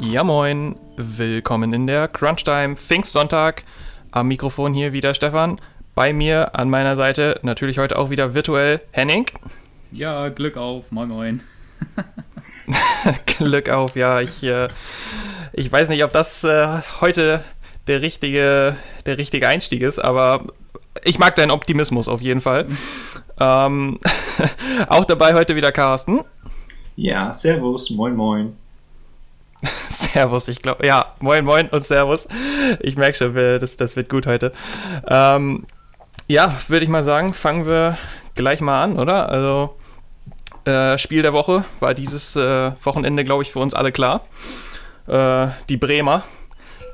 Ja moin, willkommen in der Crunchtime Pfingstsonntag. Am Mikrofon hier wieder Stefan. Bei mir an meiner Seite natürlich heute auch wieder virtuell Henning. Ja, Glück auf, moin moin. Glück auf, ja, ich, äh, ich weiß nicht, ob das äh, heute der richtige, der richtige Einstieg ist, aber ich mag deinen Optimismus auf jeden Fall. ähm, auch dabei heute wieder Carsten. Ja, Servus, moin moin. servus, ich glaube, ja, moin moin und Servus. Ich merke schon, das, das wird gut heute. Ähm, ja, würde ich mal sagen, fangen wir gleich mal an, oder? Also, äh, Spiel der Woche war dieses äh, Wochenende, glaube ich, für uns alle klar. Äh, die Bremer,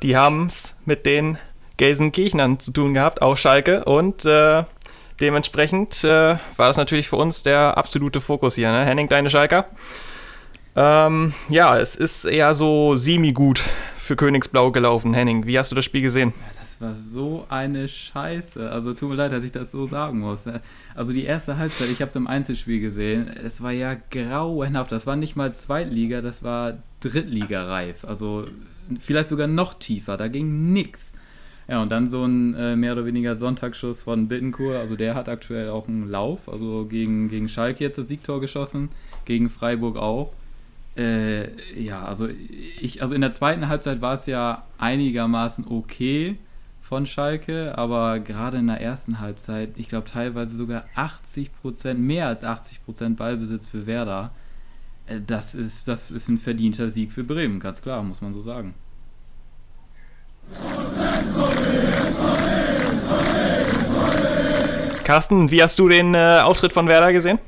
die haben es mit den Gelsenkirchnern zu tun gehabt, auch Schalke. Und äh, dementsprechend äh, war das natürlich für uns der absolute Fokus hier. Ne? Henning, deine Schalker? Ähm, ja, es ist eher so semi-gut für Königsblau gelaufen. Henning, wie hast du das Spiel gesehen? Ja, das war so eine Scheiße. Also tut mir leid, dass ich das so sagen muss. Ne? Also die erste Halbzeit, ich habe es im Einzelspiel gesehen, es war ja grauenhaft. Das war nicht mal Zweitliga, das war Drittliga-reif. Also vielleicht sogar noch tiefer, da ging nichts. Ja, und dann so ein äh, mehr oder weniger Sonntagsschuss von Bittenkur. Also der hat aktuell auch einen Lauf. Also gegen, gegen Schalke jetzt das Siegtor geschossen, gegen Freiburg auch. Äh, ja, also ich, also in der zweiten Halbzeit war es ja einigermaßen okay von Schalke, aber gerade in der ersten Halbzeit, ich glaube teilweise sogar 80 Prozent, mehr als 80 Prozent Ballbesitz für Werder. Äh, das ist, das ist ein verdienter Sieg für Bremen, ganz klar, muss man so sagen. Carsten, wie hast du den äh, Auftritt von Werder gesehen?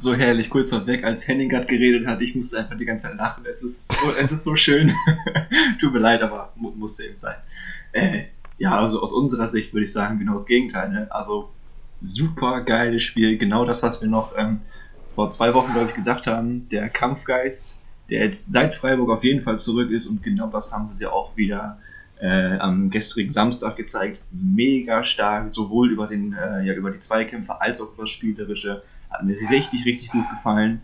So herrlich kurz vorweg, als Henning gerade geredet hat. Ich musste einfach die ganze Zeit lachen. Es ist so, es ist so schön. Tut mir leid, aber mu musste eben sein. Äh, ja, also aus unserer Sicht würde ich sagen, genau das Gegenteil. Ne? Also super geiles Spiel. Genau das, was wir noch ähm, vor zwei Wochen, glaube ich, gesagt haben. Der Kampfgeist, der jetzt seit Freiburg auf jeden Fall zurück ist. Und genau das haben sie auch wieder äh, am gestrigen Samstag gezeigt. Mega stark, sowohl über, den, äh, ja, über die Zweikämpfe als auch über das Spielerische hat mir richtig, richtig gut gefallen.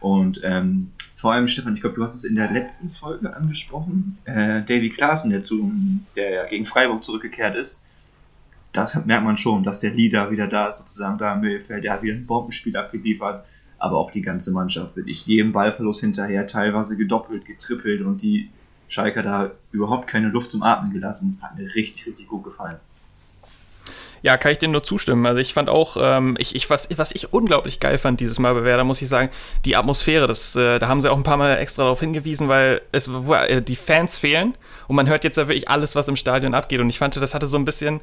Und ähm, vor allem, Stefan, ich glaube, du hast es in der letzten Folge angesprochen. Äh, Davy Klaassen, der, zu, der ja gegen Freiburg zurückgekehrt ist. Das merkt man schon, dass der Leader wieder da ist, sozusagen da im Mittelfeld. Der hat wieder ein Bombenspiel abgeliefert. Aber auch die ganze Mannschaft wird ich jedem Ballverlust hinterher teilweise gedoppelt, getrippelt und die Schalker da überhaupt keine Luft zum Atmen gelassen. Hat mir richtig, richtig gut gefallen. Ja, kann ich dir nur zustimmen. Also ich fand auch, ähm, ich, ich, was, was ich unglaublich geil fand dieses Mal bei Werder, muss ich sagen, die Atmosphäre. Das, äh, da haben sie auch ein paar Mal extra darauf hingewiesen, weil es, äh, die Fans fehlen und man hört jetzt ja wirklich alles, was im Stadion abgeht. Und ich fand, das hatte so ein bisschen,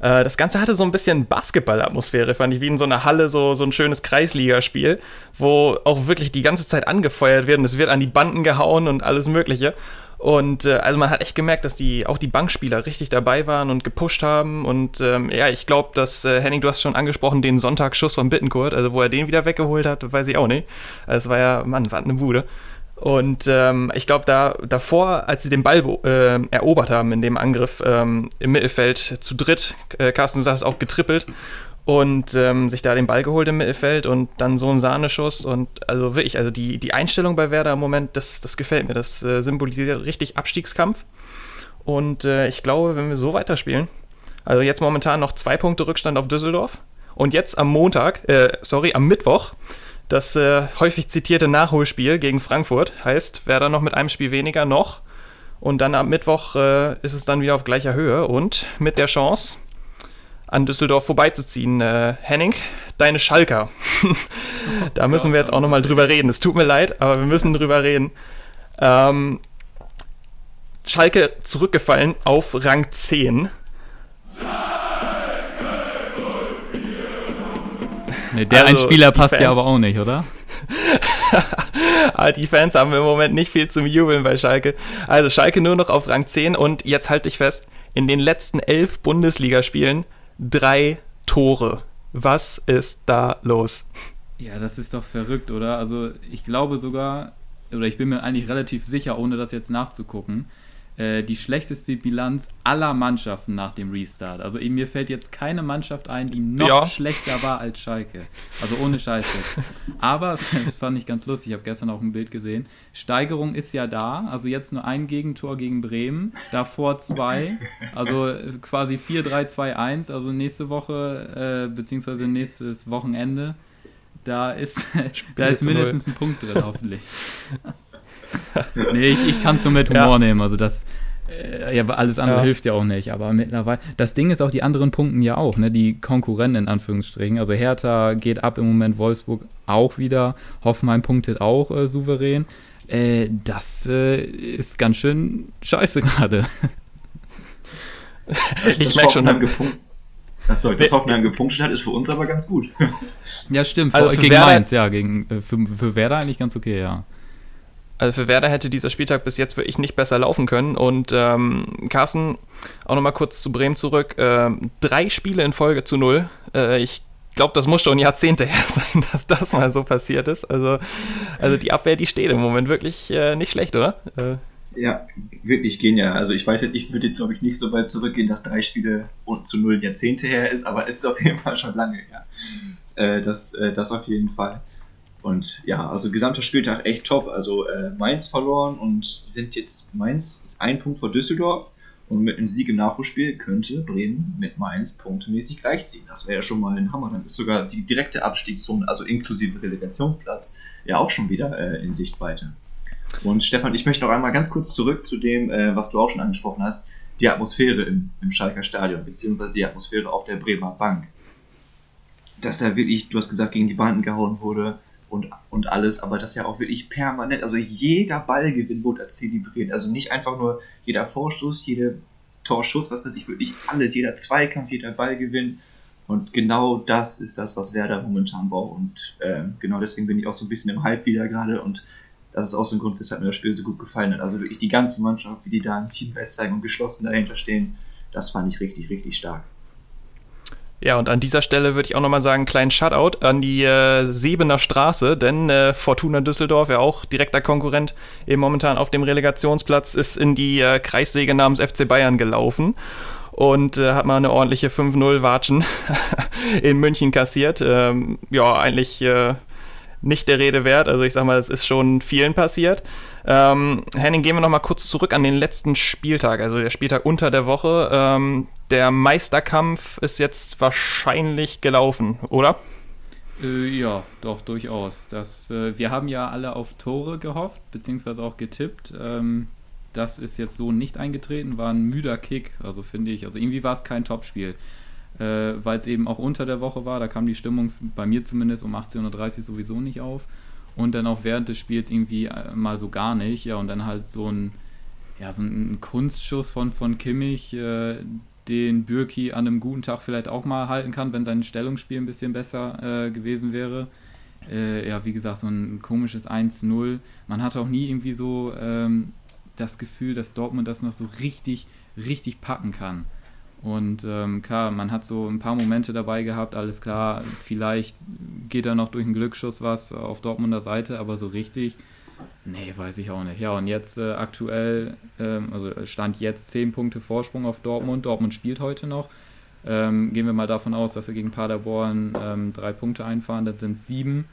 äh, das Ganze hatte so ein bisschen Basketball-Atmosphäre, fand ich, wie in so einer Halle, so, so ein schönes Kreisligaspiel, wo auch wirklich die ganze Zeit angefeuert wird und es wird an die Banden gehauen und alles Mögliche. Und äh, also man hat echt gemerkt, dass die auch die Bankspieler richtig dabei waren und gepusht haben. Und ähm, ja, ich glaube, dass äh, Henning, du hast schon angesprochen, den Sonntagsschuss von Bittenkurt, also wo er den wieder weggeholt hat, weiß ich auch nicht. Also es war ja, Mann, war eine Bude. Und ähm, ich glaube, da davor, als sie den Ball äh, erobert haben in dem Angriff ähm, im Mittelfeld zu dritt, äh, Carsten, du sagst auch getrippelt und ähm, sich da den Ball geholt im Mittelfeld und dann so ein Sahneschuss und also wirklich, also die, die Einstellung bei Werder im Moment, das, das gefällt mir, das äh, symbolisiert richtig Abstiegskampf. Und äh, ich glaube, wenn wir so weiterspielen, also jetzt momentan noch zwei Punkte Rückstand auf Düsseldorf und jetzt am Montag, äh, sorry, am Mittwoch, das äh, häufig zitierte Nachholspiel gegen Frankfurt. Heißt, Werder noch mit einem Spiel weniger noch. Und dann am Mittwoch äh, ist es dann wieder auf gleicher Höhe und mit der Chance, an Düsseldorf vorbeizuziehen. Äh, Henning, deine Schalker. da müssen wir jetzt auch nochmal drüber reden. Es tut mir leid, aber wir müssen drüber reden. Ähm, Schalke zurückgefallen auf Rang 10. Nee, der also, Einspieler passt Fans, ja aber auch nicht, oder? Ah, die Fans haben im Moment nicht viel zum Jubeln bei Schalke. Also Schalke nur noch auf Rang 10 und jetzt halte ich fest, in den letzten elf Bundesligaspielen drei Tore. Was ist da los? Ja, das ist doch verrückt, oder? Also ich glaube sogar, oder ich bin mir eigentlich relativ sicher, ohne das jetzt nachzugucken, äh, die schlechteste Bilanz aller Mannschaften nach dem Restart. Also mir fällt jetzt keine Mannschaft ein, die noch ja. schlechter war als Schalke. Also ohne Scheiße. Aber, das fand ich ganz lustig, ich habe gestern auch ein Bild gesehen, Steigerung ist ja da. Also jetzt nur ein Gegentor gegen Bremen, davor zwei. Also quasi 4-3-2-1. Also nächste Woche, äh, beziehungsweise nächstes Wochenende, da ist, da ist mindestens ein Punkt drin, hoffentlich. nee, ich, ich kann es nur mit Humor ja. nehmen. Also das, äh, ja, alles andere ja. hilft ja auch nicht. Aber mittlerweile, das Ding ist auch, die anderen punkten ja auch, ne? Die Konkurrenten in Anführungsstrichen. Also Hertha geht ab im Moment, Wolfsburg auch wieder, Hoffenheim punktet auch äh, souverän. Äh, das äh, ist ganz schön scheiße gerade. ich merke schon, haben gepunktet. Achso, das Hoffenheim gepunktet hat, ist für uns aber ganz gut. ja, stimmt. Also gegen Werder, Mainz, ja. Gegen, äh, für, für Werder eigentlich ganz okay, ja. Also für Werder hätte dieser Spieltag bis jetzt wirklich nicht besser laufen können. Und ähm, Carsten, auch nochmal kurz zu Bremen zurück. Ähm, drei Spiele in Folge zu null. Äh, ich glaube, das muss schon Jahrzehnte her sein, dass das mal so passiert ist. Also, also die Abwehr, die steht im Moment wirklich äh, nicht schlecht, oder? Äh. Ja, wirklich genial. Also ich weiß jetzt, ich würde jetzt glaube ich nicht so weit zurückgehen, dass drei Spiele zu null Jahrzehnte her ist, aber es ist auf jeden Fall schon lange her. Äh, das, äh, das auf jeden Fall. Und ja, also gesamter Spieltag echt top. Also äh, Mainz verloren und die sind jetzt, Mainz ist ein Punkt vor Düsseldorf und mit einem Sieg im Nachholspiel könnte Bremen mit Mainz punktemäßig gleichziehen. Das wäre ja schon mal ein Hammer. Dann ist sogar die direkte Abstiegszone, also inklusive Relegationsplatz, ja auch schon wieder äh, in Sichtweite. Und Stefan, ich möchte noch einmal ganz kurz zurück zu dem, äh, was du auch schon angesprochen hast, die Atmosphäre im, im Schalker Stadion, beziehungsweise die Atmosphäre auf der Bremer Bank. Dass da wirklich, du hast gesagt, gegen die Banden gehauen wurde, und, und alles, aber das ja auch wirklich permanent, also jeder Ballgewinn wurde zelebriert. Also nicht einfach nur jeder Vorschuss, jeder Torschuss, was weiß ich, wirklich alles, jeder Zweikampf, jeder Ballgewinn. Und genau das ist das, was Werder momentan braucht. Und äh, genau deswegen bin ich auch so ein bisschen im Hype wieder gerade. Und das ist auch so ein Grund, weshalb mir das Spiel so gut gefallen hat. Also wirklich die ganze Mannschaft, wie die da im Team zeigen und geschlossen dahinter stehen, das fand ich richtig, richtig stark. Ja, und an dieser Stelle würde ich auch nochmal sagen, kleinen Shoutout an die äh, Sebener Straße, denn äh, Fortuna Düsseldorf, ja auch direkter Konkurrent, eben momentan auf dem Relegationsplatz, ist in die äh, Kreissäge namens FC Bayern gelaufen und äh, hat mal eine ordentliche 5-0-Watschen in München kassiert. Ähm, ja, eigentlich äh, nicht der Rede wert. Also ich sag mal, es ist schon vielen passiert. Ähm, Henning, gehen wir noch mal kurz zurück an den letzten Spieltag, also der Spieltag unter der Woche. Ähm, der Meisterkampf ist jetzt wahrscheinlich gelaufen, oder? Äh, ja, doch, durchaus. Das, äh, wir haben ja alle auf Tore gehofft, beziehungsweise auch getippt. Ähm, das ist jetzt so nicht eingetreten, war ein müder Kick, also finde ich. Also irgendwie war es kein Topspiel, äh, weil es eben auch unter der Woche war. Da kam die Stimmung bei mir zumindest um 18.30 Uhr sowieso nicht auf und dann auch während des Spiels irgendwie äh, mal so gar nicht. Ja, und dann halt so ein, ja, so ein Kunstschuss von, von Kimmich, äh, den Bürki an einem guten Tag vielleicht auch mal halten kann, wenn sein Stellungsspiel ein bisschen besser äh, gewesen wäre. Äh, ja, wie gesagt, so ein komisches 1-0. Man hat auch nie irgendwie so ähm, das Gefühl, dass Dortmund das noch so richtig, richtig packen kann. Und ähm, klar, man hat so ein paar Momente dabei gehabt, alles klar, vielleicht geht da noch durch einen Glücksschuss was auf Dortmunder Seite, aber so richtig, nee, weiß ich auch nicht. Ja, und jetzt äh, aktuell, ähm, also stand jetzt 10 Punkte Vorsprung auf Dortmund. Dortmund spielt heute noch. Ähm, gehen wir mal davon aus, dass sie gegen Paderborn ähm, drei Punkte einfahren, das sind sieben.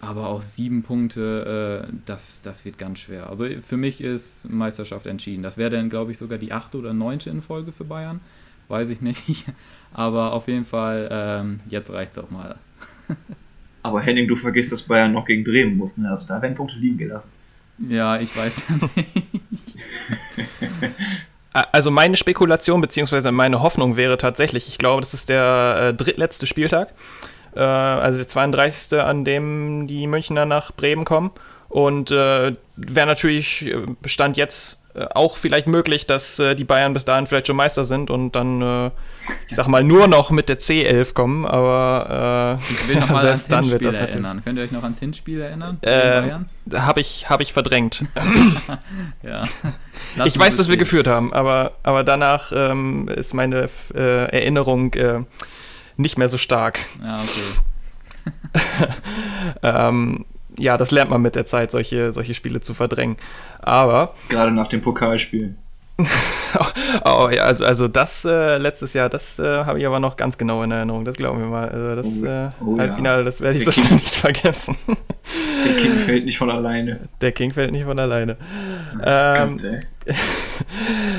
Aber auch sieben Punkte, äh, das, das wird ganz schwer. Also für mich ist Meisterschaft entschieden. Das wäre dann, glaube ich, sogar die achte oder neunte in Folge für Bayern weiß ich nicht. Aber auf jeden Fall, ähm, jetzt reicht es auch mal. Aber Henning, du vergisst, dass Bayern noch gegen Bremen muss, ne? Also da werden Punkte liegen gelassen. Ja, ich weiß ja nicht. Also meine Spekulation bzw. meine Hoffnung wäre tatsächlich, ich glaube, das ist der äh, drittletzte Spieltag, äh, also der 32. an dem die Münchner nach Bremen kommen. Und äh, wäre natürlich, äh, Stand jetzt äh, auch vielleicht möglich, dass äh, die Bayern bis dahin vielleicht schon Meister sind und dann, äh, ich sag mal, nur noch mit der C11 kommen, aber äh, ich will noch mal selbst dann wird das erinnern. Könnt ihr euch noch ans Hinspiel erinnern? Äh, habe ich, hab ich verdrängt. ja. ich weiß, dass wir geführt haben, aber, aber danach ähm, ist meine äh, Erinnerung äh, nicht mehr so stark. Ja, okay. ähm, ja, das lernt man mit der Zeit, solche, solche Spiele zu verdrängen. Aber. Gerade nach dem Pokalspiel. oh, ja, also, also das äh, letztes Jahr, das äh, habe ich aber noch ganz genau in Erinnerung. Das glauben wir mal. Also das Oh, äh, oh, Halbfinale, ja. das werde ich Der so schnell nicht vergessen. Der King fällt nicht von alleine. Der King fällt nicht von alleine. Ähm, Gott,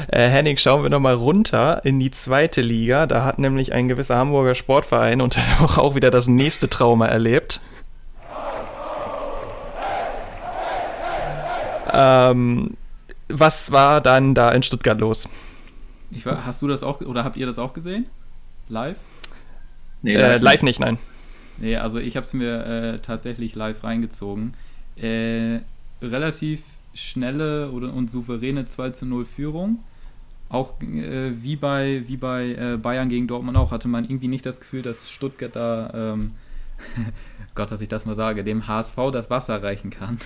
äh, Henning, schauen wir nochmal runter in die zweite Liga. Da hat nämlich ein gewisser Hamburger Sportverein unter der Woche auch wieder das nächste Trauma erlebt. Ähm, was war dann da in Stuttgart los? Ich, war- hast du das auch, oder habt ihr das auch gesehen? Live? Nee, Äh, live nicht, nein. Nee, also ich habe es mir äh, tatsächlich live reingezogen. Äh, relativ schnelle oder, und souveräne 2 zu 0 Führung. Auch äh, wie bei, wie bei äh, Bayern gegen Dortmund auch, hatte man irgendwie nicht das Gefühl, dass Stuttgart da, ähm, Gott, dass ich das mal sage, dem HSV das Wasser reichen kann.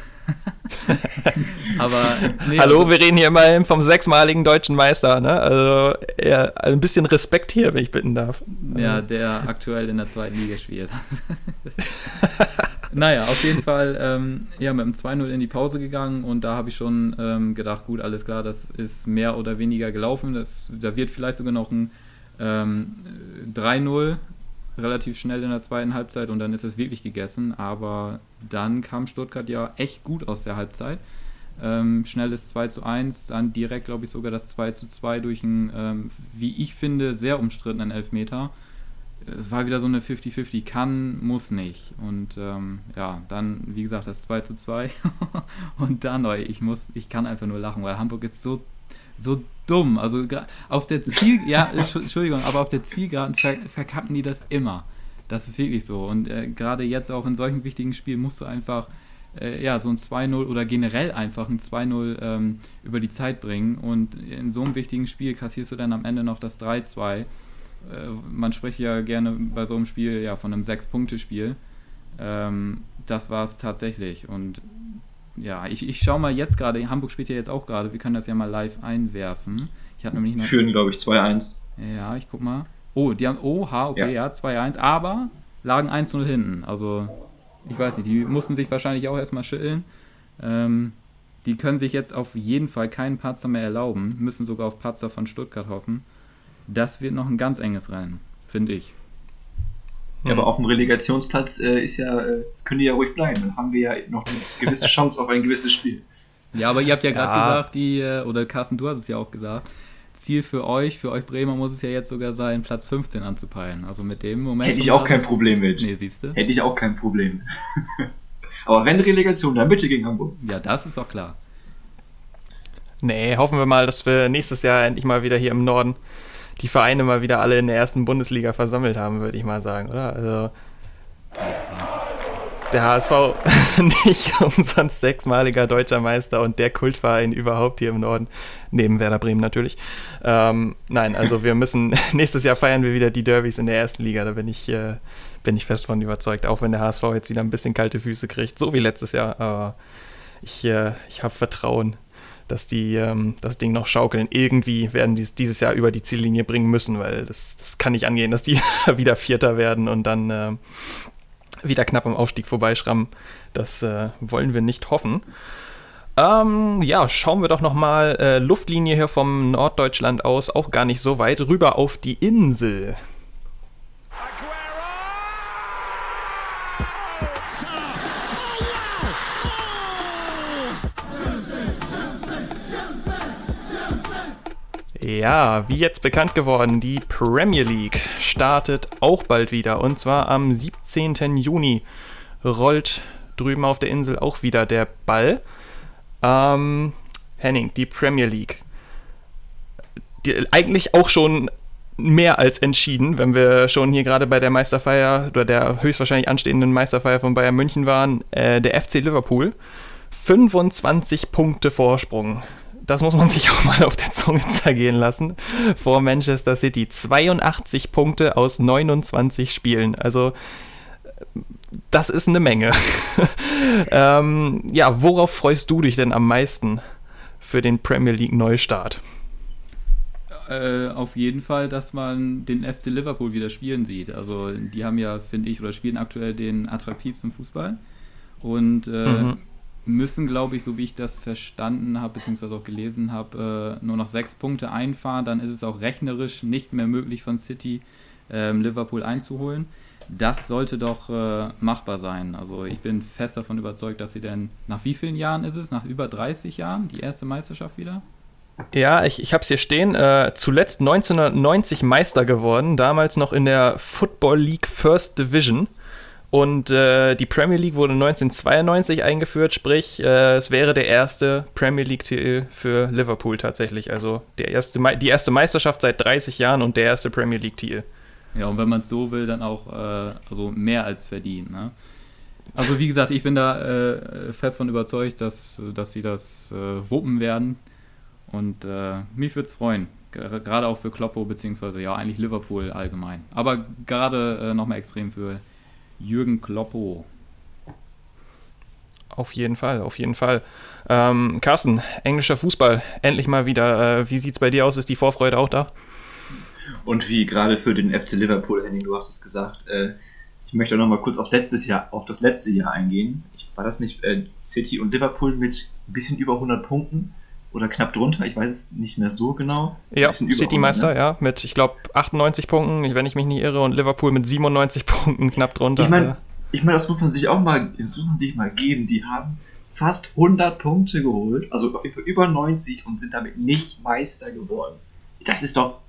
Aber nee, Hallo, also- wir reden hier immerhin vom sechsmaligen deutschen Meister, ne? Also eher ein bisschen Respekt hier, wenn ich bitten darf. Ja, der aktuell in der zweiten Liga spielt. naja, auf jeden Fall ähm, ja, mit dem 2-0 in die Pause gegangen und da habe ich schon ähm, gedacht, gut, alles klar, das ist mehr oder weniger gelaufen. Das, da wird vielleicht sogar noch ein ähm, 3-0 relativ schnell in der zweiten Halbzeit und dann ist es wirklich gegessen. Aber dann kam Stuttgart ja echt gut aus der Halbzeit. Ähm, schnelles 2 zu 1, dann direkt, glaube ich, sogar das 2 zu 2 durch einen, ähm, wie ich finde, sehr umstrittenen Elfmeter. Es war wieder so eine 50-50, kann, muss nicht. Und ähm, ja, dann, wie gesagt, das 2 zu 2. Und dann, ich muss, ich kann einfach nur lachen, weil Hamburg ist so, so dumm. Also auf der Ziel, ja, Entsch- Entschuldigung, aber auf der Zielgeraden ver verkacken die das immer. Das ist wirklich so. Und äh, gerade jetzt auch in solchen wichtigen Spielen musst du einfach äh, ja, so ein 2-0 oder generell einfach ein 2-0 ähm, über die Zeit bringen. Und in so einem wichtigen Spiel kassierst du dann am Ende noch das 3-2. Äh, man spricht ja gerne bei so einem Spiel ja von einem Sechs-Punkte-Spiel. Ähm, das war es tatsächlich. Und ja, ich, ich schaue mal jetzt gerade, Hamburg spielt ja jetzt auch gerade, wir können das ja mal live einwerfen. Ich hatte nämlich noch. Führen, glaube ich, 2-1. Ja, ich guck mal. Oh, die haben, oha, okay, ja, 2-1, aber lagen 1-0 hinten. Also, ich weiß nicht, die mussten sich wahrscheinlich auch erstmal schütteln. Ähm, die können sich jetzt auf jeden Fall keinen Patzer mehr erlauben, müssen sogar auf Patzer von Stuttgart hoffen. Das wird noch ein ganz enges Rennen, finde ich. Ja, aber auf dem Relegationsplatz äh, ist ja, äh, können die ja ruhig bleiben. Dann haben wir ja noch eine gewisse Chance auf ein gewisses Spiel. Ja, aber ihr habt ja gerade Ja. gesagt, die, äh, oder Carsten, du hast es ja auch gesagt, Ziel für euch, für euch Bremer muss es ja jetzt sogar sein, Platz 15 anzupeilen. Also mit dem Moment. Hätte ich auch kein Problem mit. Nee, siehst du? Hätte ich auch kein Problem. aber wenn Relegation, dann bitte gegen Hamburg. Ja, das ist doch klar. Nee, hoffen wir mal, dass wir nächstes Jahr endlich mal wieder hier im Norden die Vereine mal wieder alle in der ersten Bundesliga versammelt haben, würde ich mal sagen, oder? Also der HSV nicht umsonst sechsmaliger deutscher Meister und der Kultverein überhaupt hier im Norden, neben Werder Bremen natürlich. Ähm, nein, also wir müssen, nächstes Jahr feiern wir wieder die Derbys in der ersten Liga, da bin ich, äh, bin ich fest von überzeugt, auch wenn der HSV jetzt wieder ein bisschen kalte Füße kriegt, so wie letztes Jahr, aber ich, äh, ich habe Vertrauen, dass die ähm, das Ding noch schaukeln. Irgendwie werden die es dieses Jahr über die Ziellinie bringen müssen, weil das, das kann nicht angehen, dass die wieder Vierter werden und dann ähm, wieder knapp am Aufstieg vorbeischrammen. Das äh, wollen wir nicht hoffen. Ähm, ja, schauen wir doch nochmal äh, Luftlinie hier vom Norddeutschland aus, auch gar nicht so weit, rüber auf die Insel. Ja, wie jetzt bekannt geworden, die Premier League startet auch bald wieder und zwar am 17. Juni rollt drüben auf der Insel auch wieder der Ball. Ähm, Henning, die Premier League. Die, eigentlich auch schon mehr als entschieden, wenn wir schon hier gerade bei der Meisterfeier oder der höchstwahrscheinlich anstehenden Meisterfeier von Bayern München waren. Äh, der FC Liverpool. 25 Punkte Vorsprung das muss man sich auch mal auf der Zunge zergehen lassen, vor Manchester City. 82 Punkte aus 29 Spielen. Also, das ist eine Menge. ähm, ja, worauf freust du dich denn am meisten für den Premier League Neustart? Äh, auf jeden Fall, dass man den FC Liverpool wieder spielen sieht. Also, die haben ja, finde ich, oder spielen aktuell den attraktivsten Fußball. Und äh, Mhm. Müssen, glaube ich, so wie ich das verstanden habe, beziehungsweise auch gelesen habe, äh, nur noch sechs Punkte einfahren. Dann ist es auch rechnerisch nicht mehr möglich von City ähm, Liverpool einzuholen. Das sollte doch äh, machbar sein. Also ich bin fest davon überzeugt, dass sie denn nach wie vielen Jahren ist es? Nach über 30 Jahren die erste Meisterschaft wieder? Ja, ich, ich habe es hier stehen. Äh, zuletzt 1990 Meister geworden, damals noch in der Football League First Division. Und äh, die Premier League wurde 1992 eingeführt, sprich, äh, es wäre der erste Premier League-Titel für Liverpool tatsächlich. Also der erste, die erste Meisterschaft seit 30 Jahren und der erste Premier League-Titel. Ja, und wenn man es so will, dann auch äh, also mehr als verdient. Ne? Also wie gesagt, ich bin da äh, fest von überzeugt, dass, dass sie das äh, wuppen werden. Und äh, mich würde es freuen. Gerade auch für Kloppo, beziehungsweise ja, eigentlich Liverpool allgemein. Aber gerade äh, nochmal extrem für Jürgen Kloppo. Auf jeden Fall, auf jeden Fall. Ähm, Carsten, englischer Fußball, endlich mal wieder. Äh, wie sieht es bei dir aus? Ist die Vorfreude auch da? Und wie gerade für den FC Liverpool, Henning, du hast es gesagt. Äh, ich möchte noch mal kurz auf, letztes Jahr, auf das letzte Jahr eingehen. Ich, war das nicht äh, City und Liverpool mit ein bisschen über 100 Punkten? Oder knapp drunter, ich weiß es nicht mehr so genau. Ja, City-Meister, ne? ja, mit, ich glaube, 98 Punkten, wenn ich mich nicht irre, und Liverpool mit 97 Punkten knapp drunter. Ich meine, ich mein, das muss man sich auch mal, das muss man sich mal geben. Die haben fast 100 Punkte geholt, also auf jeden Fall über 90 und sind damit nicht Meister geworden. Das ist doch,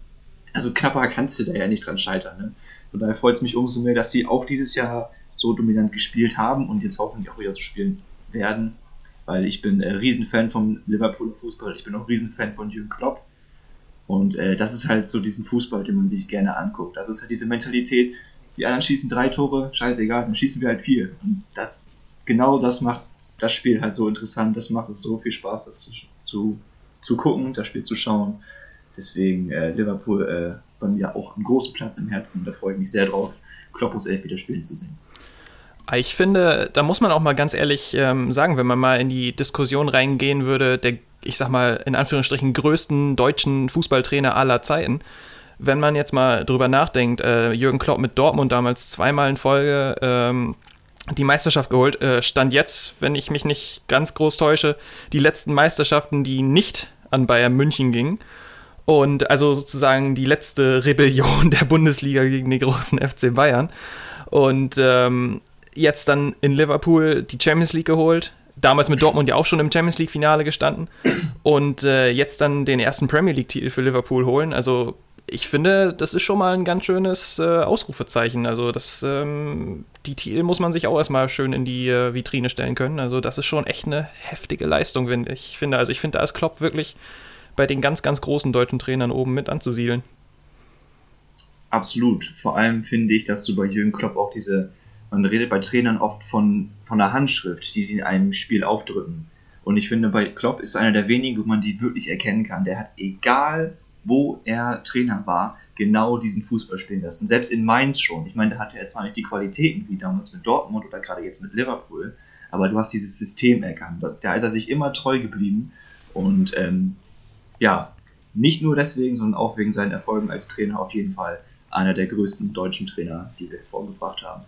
also knapper kannst du da ja nicht dran scheitern. Ne? Von daher freut es mich umso mehr, dass sie auch dieses Jahr so dominant gespielt haben und jetzt hoffentlich auch wieder so spielen werden weil ich bin äh, Riesenfan vom Liverpooler Fußball, ich bin auch Riesenfan von Jürgen Klopp. Und äh, das ist halt so diesen Fußball, den man sich gerne anguckt. Das ist halt diese Mentalität, die anderen schießen drei Tore, scheißegal, dann schießen wir halt vier. Und das, genau das macht das Spiel halt so interessant, das macht es so viel Spaß, das zu, zu, zu gucken, das Spiel zu schauen. Deswegen äh, Liverpool äh, bei mir auch einen großen Platz im Herzen und da freue ich mich sehr drauf, Kloppos Elf wieder spielen zu sehen. Ich finde, da muss man auch mal ganz ehrlich ähm, sagen, wenn man mal in die Diskussion reingehen würde, der, ich sag mal, in Anführungsstrichen größten deutschen Fußballtrainer aller Zeiten, wenn man jetzt mal drüber nachdenkt, äh, Jürgen Klopp mit Dortmund damals zweimal in Folge ähm, die Meisterschaft geholt, äh, stand jetzt, wenn ich mich nicht ganz groß täusche, die letzten Meisterschaften, die nicht an Bayern München gingen. Und also sozusagen die letzte Rebellion der Bundesliga gegen den großen FC Bayern. Und ähm, jetzt dann in Liverpool die Champions League geholt. Damals mit Dortmund ja auch schon im Champions League-Finale gestanden. Und äh, jetzt dann den ersten Premier League-Titel für Liverpool holen. Also ich finde, das ist schon mal ein ganz schönes äh, Ausrufezeichen. Also das, ähm, die Titel muss man sich auch erstmal schön in die äh, Vitrine stellen können. Also das ist schon echt eine heftige Leistung, wenn ich finde. Also ich finde, da ist Klopp wirklich bei den ganz, ganz großen deutschen Trainern oben mit anzusiedeln. Absolut. Vor allem finde ich, dass du bei Jürgen Klopp auch diese man redet bei Trainern oft von, von der Handschrift, die die in einem Spiel aufdrücken. Und ich finde, bei Klopp ist einer der wenigen, wo man die wirklich erkennen kann. Der hat, egal wo er Trainer war, genau diesen Fußball spielen lassen. Selbst in Mainz schon. Ich meine, da hatte er zwar nicht die Qualitäten wie damals mit Dortmund oder gerade jetzt mit Liverpool, aber du hast dieses System erkannt. Da ist er sich immer treu geblieben. Und ähm, ja, nicht nur deswegen, sondern auch wegen seinen Erfolgen als Trainer auf jeden Fall einer der größten deutschen Trainer, die wir vorgebracht haben.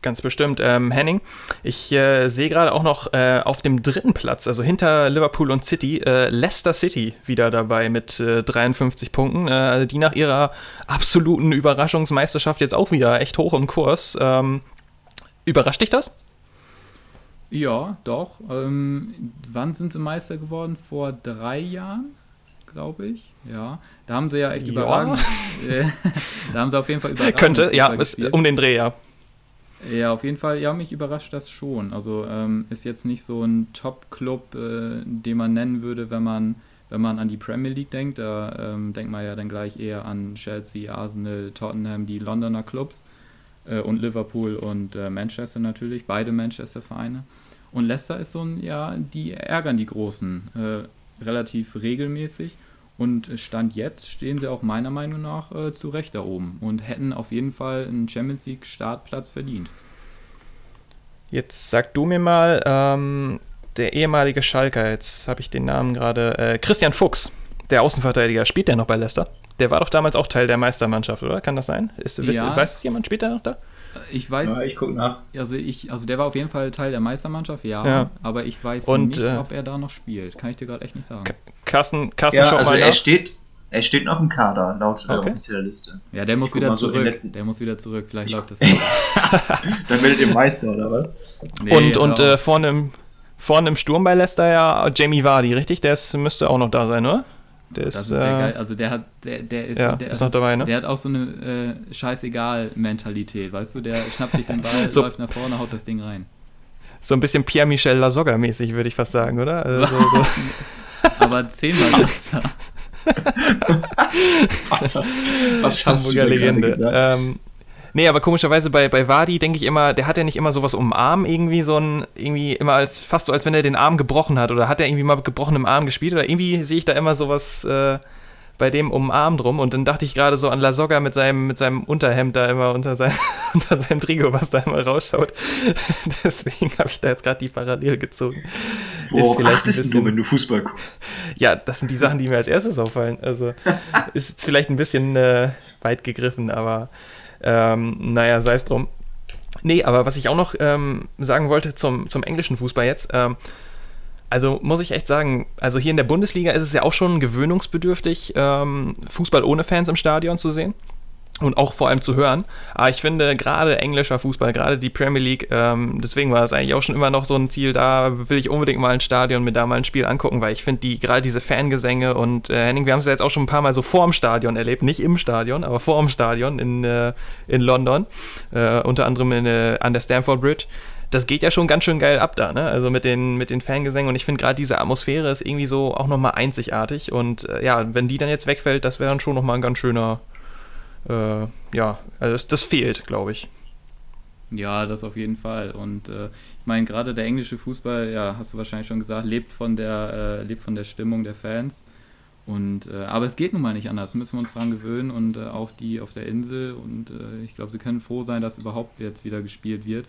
Ganz bestimmt. Ähm, Henning, ich äh, sehe gerade auch noch äh, auf dem dritten Platz, also hinter Liverpool und City, äh, Leicester City wieder dabei mit 53 äh, Punkten, äh, die nach ihrer absoluten Überraschungsmeisterschaft jetzt auch wieder echt hoch im Kurs. Ähm, überrascht dich das? Ja, doch. Ähm, wann sind sie Meister geworden? Vor drei Jahren, glaube ich. Ja, da haben sie ja echt ja. überragend. da haben sie auf jeden Fall überragend. Könnte, ja, ist um den Dreh, ja. Ja, auf jeden Fall. Ja, mich überrascht das schon. Also ähm, ist jetzt nicht so ein Top-Club, äh, den man nennen würde, wenn man, wenn man an die Premier League denkt. Da ähm, denkt man ja dann gleich eher an Chelsea, Arsenal, Tottenham, die Londoner Clubs äh, und Liverpool und äh, Manchester natürlich, beide Manchester-Vereine. Und Leicester ist so ein, ja, die ärgern die Großen äh, relativ regelmäßig. Und Stand jetzt stehen sie auch meiner Meinung nach äh, zu Recht da oben und hätten auf jeden Fall einen Champions League Startplatz verdient. Jetzt sag du mir mal, ähm, der ehemalige Schalker, jetzt habe ich den Namen gerade, äh, Christian Fuchs, der Außenverteidiger, spielt der noch bei Leicester? Der war doch damals auch Teil der Meistermannschaft, oder? Kann das sein? Ist, ja. Weiß jemand, spielt der noch da? Ich weiß. Ja, ich guck nach. Also ich, also der war auf jeden Fall Teil der Meistermannschaft, ja. Ja. Aber ich weiß Und, nicht, äh, ob er da noch spielt. Kann ich dir gerade echt nicht sagen. Carsten, Carsten Ja, schaut also mal er nach. steht, er steht noch im Kader, laut äh, Okay. offizieller Liste. Ja, der muss wieder so zurück. letzten- der muss wieder zurück. Vielleicht läuft das. Dann werdet ihr Meister, oder was? Nee, und und äh, vorne, im, vorne im Sturm bei Leicester ja Jamie Vardy, richtig? Der ist, müsste auch noch da sein, oder? Der ist, das ist der äh, geil. Also der hat, der, der ist, ja, der ist noch dabei, ne? Der hat auch so eine äh, scheißegal-Mentalität, weißt du? Der schnappt sich den Ball, So. läuft nach vorne, haut das Ding rein. so ein bisschen Pierre-Michel Lasogga-mäßig, würde ich fast sagen, oder? Also, so, Aber zehnmal besser. Was hast, was hast du Hamburger gerade Legende. gesagt? Ähm, nee, aber komischerweise bei, bei Wadi denke ich immer, der hat ja nicht immer sowas um den Arm, irgendwie so ein, irgendwie immer als, fast so, als wenn er den Arm gebrochen hat oder hat er irgendwie mal mit gebrochenem Arm gespielt oder irgendwie sehe ich da immer sowas äh, bei dem um den Arm drum und dann dachte ich gerade so an Lasogga mit seinem, mit seinem Unterhemd da immer unter, sein, unter seinem Trikot, was da immer rausschaut. Deswegen habe ich da jetzt gerade die Parallele gezogen. Worauf achtest bisschen- du, wenn du Fußball guckst? Ja, das sind die Sachen, die mir als erstes auffallen. Also ist jetzt vielleicht ein bisschen äh, weit gegriffen, aber ähm, naja, sei es drum. Nee, aber was ich auch noch ähm, sagen wollte zum, zum englischen Fußball jetzt, ähm, also muss ich echt sagen, also hier in der Bundesliga ist es ja auch schon gewöhnungsbedürftig, ähm, Fußball ohne Fans im Stadion zu sehen und auch vor allem zu hören. Aber ich finde gerade englischer Fußball, gerade die Premier League, ähm, deswegen war es eigentlich auch schon immer noch so ein Ziel, da will ich unbedingt mal ein Stadion mir da mal ein Spiel angucken, weil ich finde die gerade diese Fangesänge und äh, Henning, wir haben es ja jetzt auch schon ein paar Mal so vorm Stadion erlebt, nicht im Stadion, aber vorm Stadion in, äh, in London, äh, unter anderem in, äh, an der Stamford Bridge. Das geht ja schon ganz schön geil ab da, ne? Also mit den, mit den Fangesängen und ich finde gerade diese Atmosphäre ist irgendwie so auch nochmal einzigartig und äh, ja, wenn die dann jetzt wegfällt, das wäre dann schon nochmal ein ganz schöner, äh, ja, also das, das fehlt, glaube ich. Ja, das auf jeden Fall. Und äh, ich meine, gerade der englische Fußball, ja, hast du wahrscheinlich schon gesagt, lebt von der, äh, lebt von der Stimmung der Fans. Und, äh, aber es geht nun mal nicht anders, müssen wir uns dran gewöhnen und äh, auch die auf der Insel. Und äh, ich glaube, sie können froh sein, dass überhaupt jetzt wieder gespielt wird.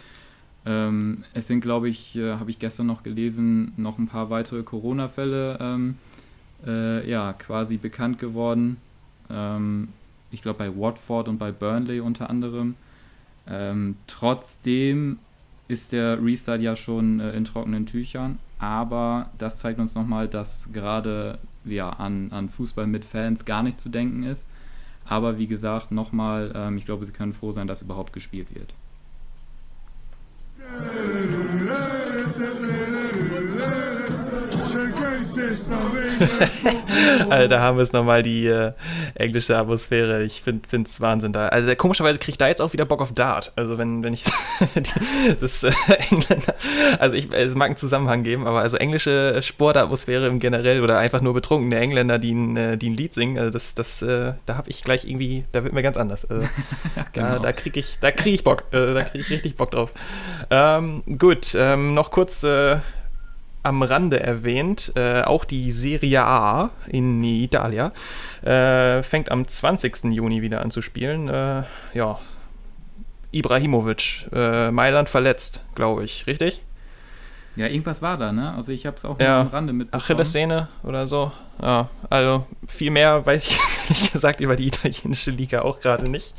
Ähm, es sind, glaube ich, äh, habe ich gestern noch gelesen, noch ein paar weitere Corona-Fälle ähm, äh, ja, quasi bekannt geworden. Ähm, ich glaube bei Watford und bei Burnley unter anderem. Ähm, trotzdem ist der Restart ja schon äh, in trockenen Tüchern, aber das zeigt uns nochmal, dass gerade ja, an, an Fußball mit Fans gar nicht zu denken ist. Aber wie gesagt, nochmal, ähm, ich glaube, sie können froh sein, dass überhaupt gespielt wird. Also da haben wir es nochmal die äh, englische Atmosphäre. Ich finde es Wahnsinn da. Also komischerweise kriege ich da jetzt auch wieder Bock auf Dart. Also wenn, wenn ich das äh, Engländer, also ich, es mag einen Zusammenhang geben, aber also englische Sportatmosphäre im generell oder einfach nur betrunkene Engländer, die ein, äh, die ein Lied singen, also das, das, äh, da habe ich gleich irgendwie, da wird mir ganz anders. Also, Da, Genau. da kriege ich, da krieg ich Bock. Äh, da kriege ich richtig Bock drauf. Ähm, gut, ähm, noch kurz äh, am Rande erwähnt, äh, auch die Serie A in Italia äh, fängt am 20. Juni wieder an zu spielen. Äh, ja, Ibrahimovic, äh, Mailand verletzt, glaube ich, richtig? Ja, irgendwas war da, ne? Also ich habe es auch Ja. am Rande mitbekommen. Achillessehne oder so. Ja, also viel mehr weiß ich jetzt ehrlich gesagt über die italienische Liga auch gerade nicht.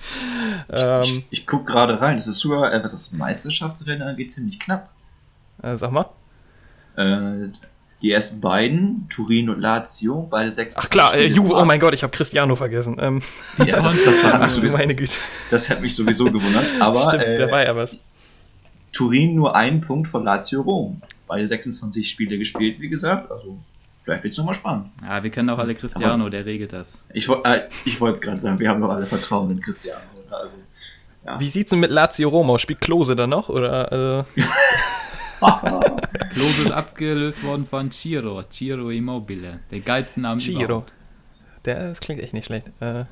Ähm, ich ich gucke gerade rein. Es ist sogar, äh, was das Meisterschaftsrennen angeht, ziemlich knapp. äh, sag mal. Äh, die ersten beiden, Turin und Lazio, beide sechs. Ach klar, äh, Juve, oh mein Gott, ich habe Cristiano vergessen. Ähm, Ja, das, das, hat ach mich du sowieso, meine Güte. das hat mich sowieso gewundert. Aber Stimmt, äh, da war ja was. Turin nur einen Punkt von Lazio Rom. Beide 26 Spiele gespielt, wie gesagt. Also, vielleicht wird es nochmal spannend. Ja, wir kennen auch alle Cristiano, der regelt das. Ich, äh, ich wollte es gerade sagen, wir haben doch alle Vertrauen in Cristiano. Oder? Also, Wie sieht's denn mit Lazio Rom aus? Spielt Klose da noch? Oder, äh, Klose ist abgelöst worden von Ciro, Ciro Immobile, der geilste Name Giro. überhaupt. Der, das klingt echt nicht schlecht. Äh,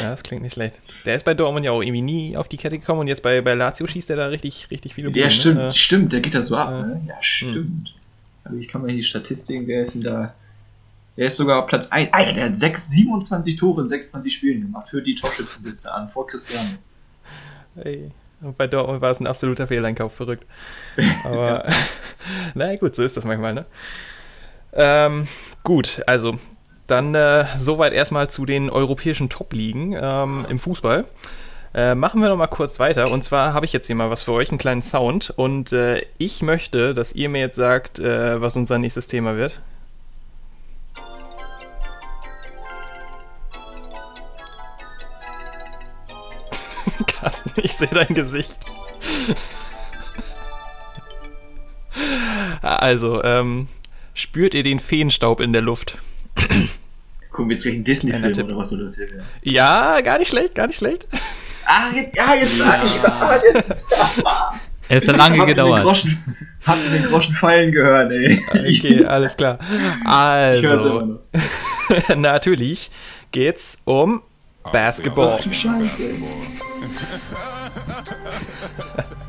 ja, das klingt nicht schlecht. Der ist bei Dortmund ja auch irgendwie nie auf die Kette gekommen und jetzt bei, bei Lazio schießt er da richtig, richtig viele der Buden, stimmt, Ne? Stimmt, der geht da so ab. äh, ne? Ja, stimmt. Also ich kann mal in die Statistiken, wer ist denn da? Der ist sogar auf Platz 1. Alter, der hat 6, 27 Tore in 26 Spielen gemacht. Führt die Torschützenliste an, vor Cristiano. Ey. Bei Dortmund war es ein absoluter Fehleinkauf, verrückt. Aber, naja, gut, so ist das manchmal, ne? Ähm, gut, also, dann äh, soweit erstmal zu den europäischen Top-Ligen ähm, im Fußball. Äh, machen wir noch mal kurz weiter. Und zwar habe ich jetzt hier mal was für euch, einen kleinen Sound. Und äh, ich möchte, dass ihr mir jetzt sagt, äh, was unser nächstes Thema wird. Carsten, ich sehe dein Gesicht. also, ähm, spürt ihr den Feenstaub in der Luft? Gucken wir jetzt gleich einen Disney-Film oder was soll das hier werden? Ja, gar nicht schlecht, gar nicht schlecht. Ah, jetzt, ja, jetzt sag ich ah, jetzt. Es hat lange gedauert. Groschen, hab den Groschen fallen gehört, ey. Okay, alles klar. Also, natürlich geht's um Basketball. Ach, Scheiße.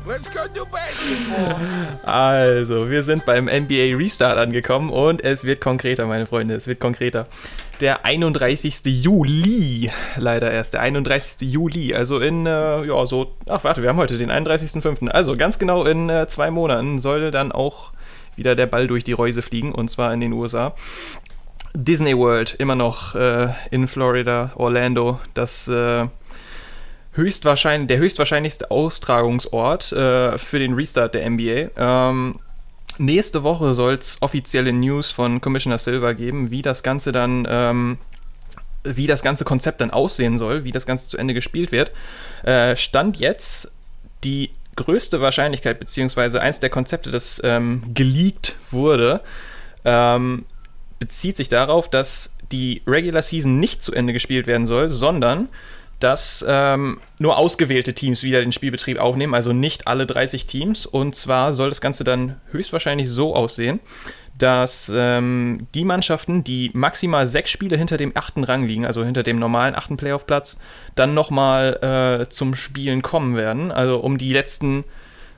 Let's go do basketball. Also, wir sind beim NBA Restart angekommen und es wird konkreter, meine Freunde, es wird konkreter. Der 31. Juli, leider erst, der 31. Juli, also in, äh, ja, so, ach warte, wir haben heute den 31.05. Also ganz genau in äh, zwei Monaten soll dann auch wieder der Ball durch die Reuse fliegen und zwar in den USA. Disney World, immer noch äh, in Florida, Orlando, das äh, höchstwahrscheinlich, der höchstwahrscheinlichste Austragungsort äh, für den Restart der NBA. Ähm, nächste Woche soll es offizielle News von Commissioner Silver geben, wie das Ganze dann, ähm, wie das ganze Konzept dann aussehen soll, wie das Ganze zu Ende gespielt wird. Äh, Stand jetzt die größte Wahrscheinlichkeit, beziehungsweise eins der Konzepte, das ähm, geleakt wurde, ähm, bezieht sich darauf, dass die Regular Season nicht zu Ende gespielt werden soll, sondern dass ähm, nur ausgewählte Teams wieder den Spielbetrieb aufnehmen, also nicht alle 30 Teams. Und zwar soll das Ganze dann höchstwahrscheinlich so aussehen, dass ähm, die Mannschaften, die maximal sechs Spiele hinter dem achten Rang liegen, also hinter dem normalen achten Playoff-Platz, dann nochmal äh, zum Spielen kommen werden. Also um die letzten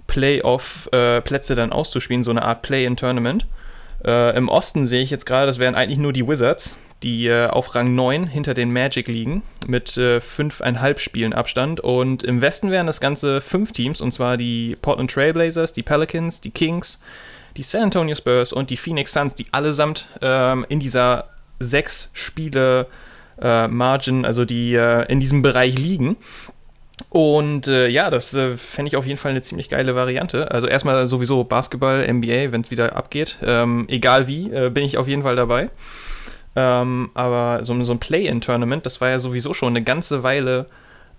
Playoff-Plätze äh, dann auszuspielen, so eine Art Play-in-Tournament. Äh, Im Osten sehe ich jetzt gerade, das wären eigentlich nur die Wizards, die äh, auf Rang 9 hinter den Magic liegen, mit äh, 5,5 Spielen Abstand. Und im Westen wären das Ganze fünf Teams, und zwar die Portland Trailblazers, die Pelicans, die Kings, die San Antonio Spurs und die Phoenix Suns, die allesamt ähm, in dieser sechs Spiele äh, Margin, also die äh, in diesem Bereich liegen. Und äh, ja, das äh, fände ich auf jeden Fall eine ziemlich geile Variante. Also erstmal sowieso Basketball, NBA, wenn es wieder abgeht. Ähm, egal wie, äh, bin ich auf jeden Fall dabei. Ähm, aber so, so ein Play-in-Tournament, das war ja sowieso schon eine ganze Weile,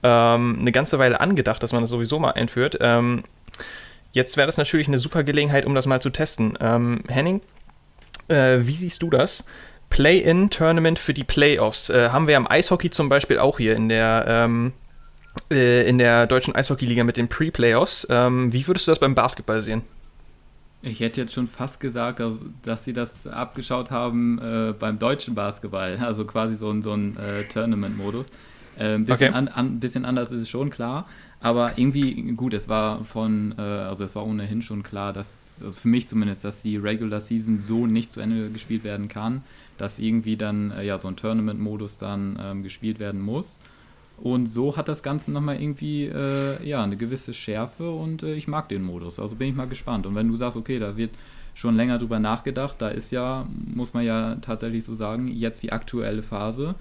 ähm, eine ganze Weile angedacht, dass man das sowieso mal einführt. Ähm, jetzt wäre das natürlich eine super Gelegenheit, um das mal zu testen. Ähm, Henning, äh, wie siehst du das? Play-in-Tournament für die Playoffs. Äh, haben wir am Eishockey zum Beispiel auch hier in der ähm, äh, in der deutschen Eishockeyliga mit den Pre-Playoffs. Ähm, wie würdest du das beim Basketball sehen? Ich hätte jetzt schon fast gesagt, also, dass sie das abgeschaut haben äh, beim deutschen Basketball, also quasi so, so ein äh, Tournament-Modus. Ein äh, bisschen, okay. an, an, bisschen anders ist es schon klar, aber irgendwie gut, es war von, äh, also es war ohnehin schon klar, dass, also für mich zumindest, dass die Regular Season so nicht zu Ende gespielt werden kann, dass irgendwie dann äh, ja so ein Tournament-Modus dann ähm, gespielt werden muss. Und so hat das Ganze nochmal irgendwie äh, ja, eine gewisse Schärfe und äh, ich mag den Modus. Also bin ich mal gespannt. Und wenn du sagst, okay, da wird schon länger drüber nachgedacht, da ist ja, muss man ja tatsächlich so sagen, jetzt die aktuelle Phase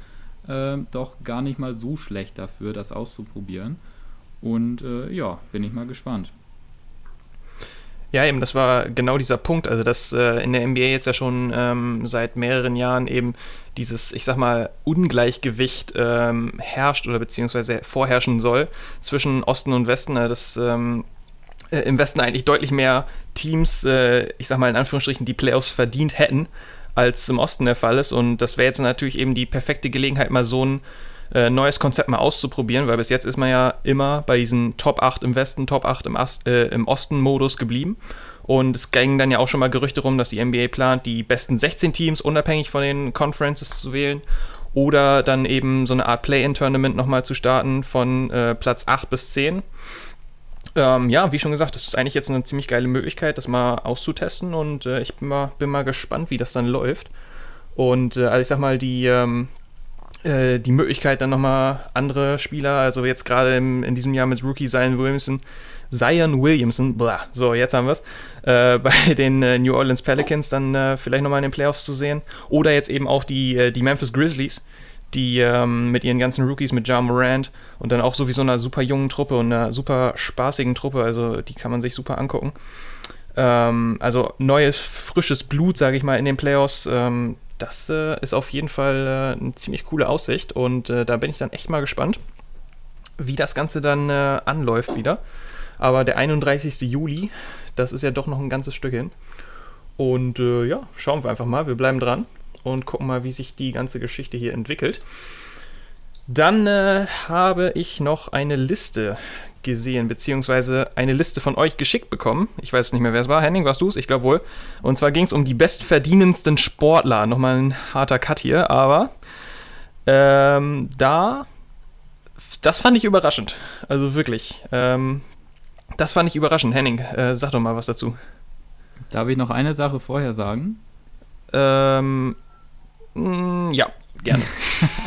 äh, doch gar nicht mal so schlecht dafür, das auszuprobieren. Und äh, ja, bin ich mal gespannt. Ja, eben, das war genau dieser Punkt. Also, dass äh, in der NBA jetzt ja schon ähm, seit mehreren Jahren eben dieses, ich sag mal, Ungleichgewicht ähm, herrscht oder beziehungsweise vorherrschen soll zwischen Osten und Westen. Äh, dass ähm, äh, im Westen eigentlich deutlich mehr Teams, äh, ich sag mal in Anführungsstrichen, die Playoffs verdient hätten, als im Osten der Fall ist. Und das wäre jetzt natürlich eben die perfekte Gelegenheit, mal so ein äh, neues Konzept mal auszuprobieren, weil bis jetzt ist man ja immer bei diesen Top 8 im Westen, Top 8 im, äh, im Osten-Modus geblieben. Und es gingen dann ja auch schon mal Gerüchte rum, dass die NBA plant, die besten 16 Teams unabhängig von den Conferences zu wählen. Oder dann eben so eine Art Play-In-Tournament nochmal zu starten von äh, Platz 8 bis 10. Ähm, ja, wie schon gesagt, das ist eigentlich jetzt eine ziemlich geile Möglichkeit, das mal auszutesten. Und äh, ich bin mal, bin mal gespannt, wie das dann läuft. Und äh, also ich sag mal, die, ähm, äh, die Möglichkeit, dann nochmal andere Spieler, also jetzt gerade in diesem Jahr mit Rookie Zion Williamson, Zion Williamson, blah, so jetzt haben wir es, äh, bei den äh, New Orleans Pelicans dann äh, vielleicht nochmal in den Playoffs zu sehen. Oder jetzt eben auch die, äh, die Memphis Grizzlies, die ähm, mit ihren ganzen Rookies, mit Ja Morant und dann auch sowieso einer super jungen Truppe und einer super spaßigen Truppe, also die kann man sich super angucken. Ähm, also neues, frisches Blut, sage ich mal, in den Playoffs. Ähm, das äh, ist auf jeden Fall äh, eine ziemlich coole Aussicht und äh, da bin ich dann echt mal gespannt, wie das Ganze dann äh, anläuft wieder. Aber der 31. Juli, das ist ja doch noch ein ganzes Stück hin. Und äh, ja, schauen wir einfach mal. Wir bleiben dran und gucken mal, wie sich die ganze Geschichte hier entwickelt. Dann äh, habe ich noch eine Liste gesehen, beziehungsweise eine Liste von euch geschickt bekommen. Ich weiß nicht mehr, wer es war. Henning, warst du es? Ich glaube wohl. Und zwar ging es um die bestverdienendsten Sportler. Nochmal ein harter Cut hier, aber ähm, da, das fand ich überraschend. Also wirklich. Ähm, das fand ich überraschend. Henning, äh, sag doch mal was dazu. Darf ich noch eine Sache vorher sagen? Ähm, mh, ja, gerne.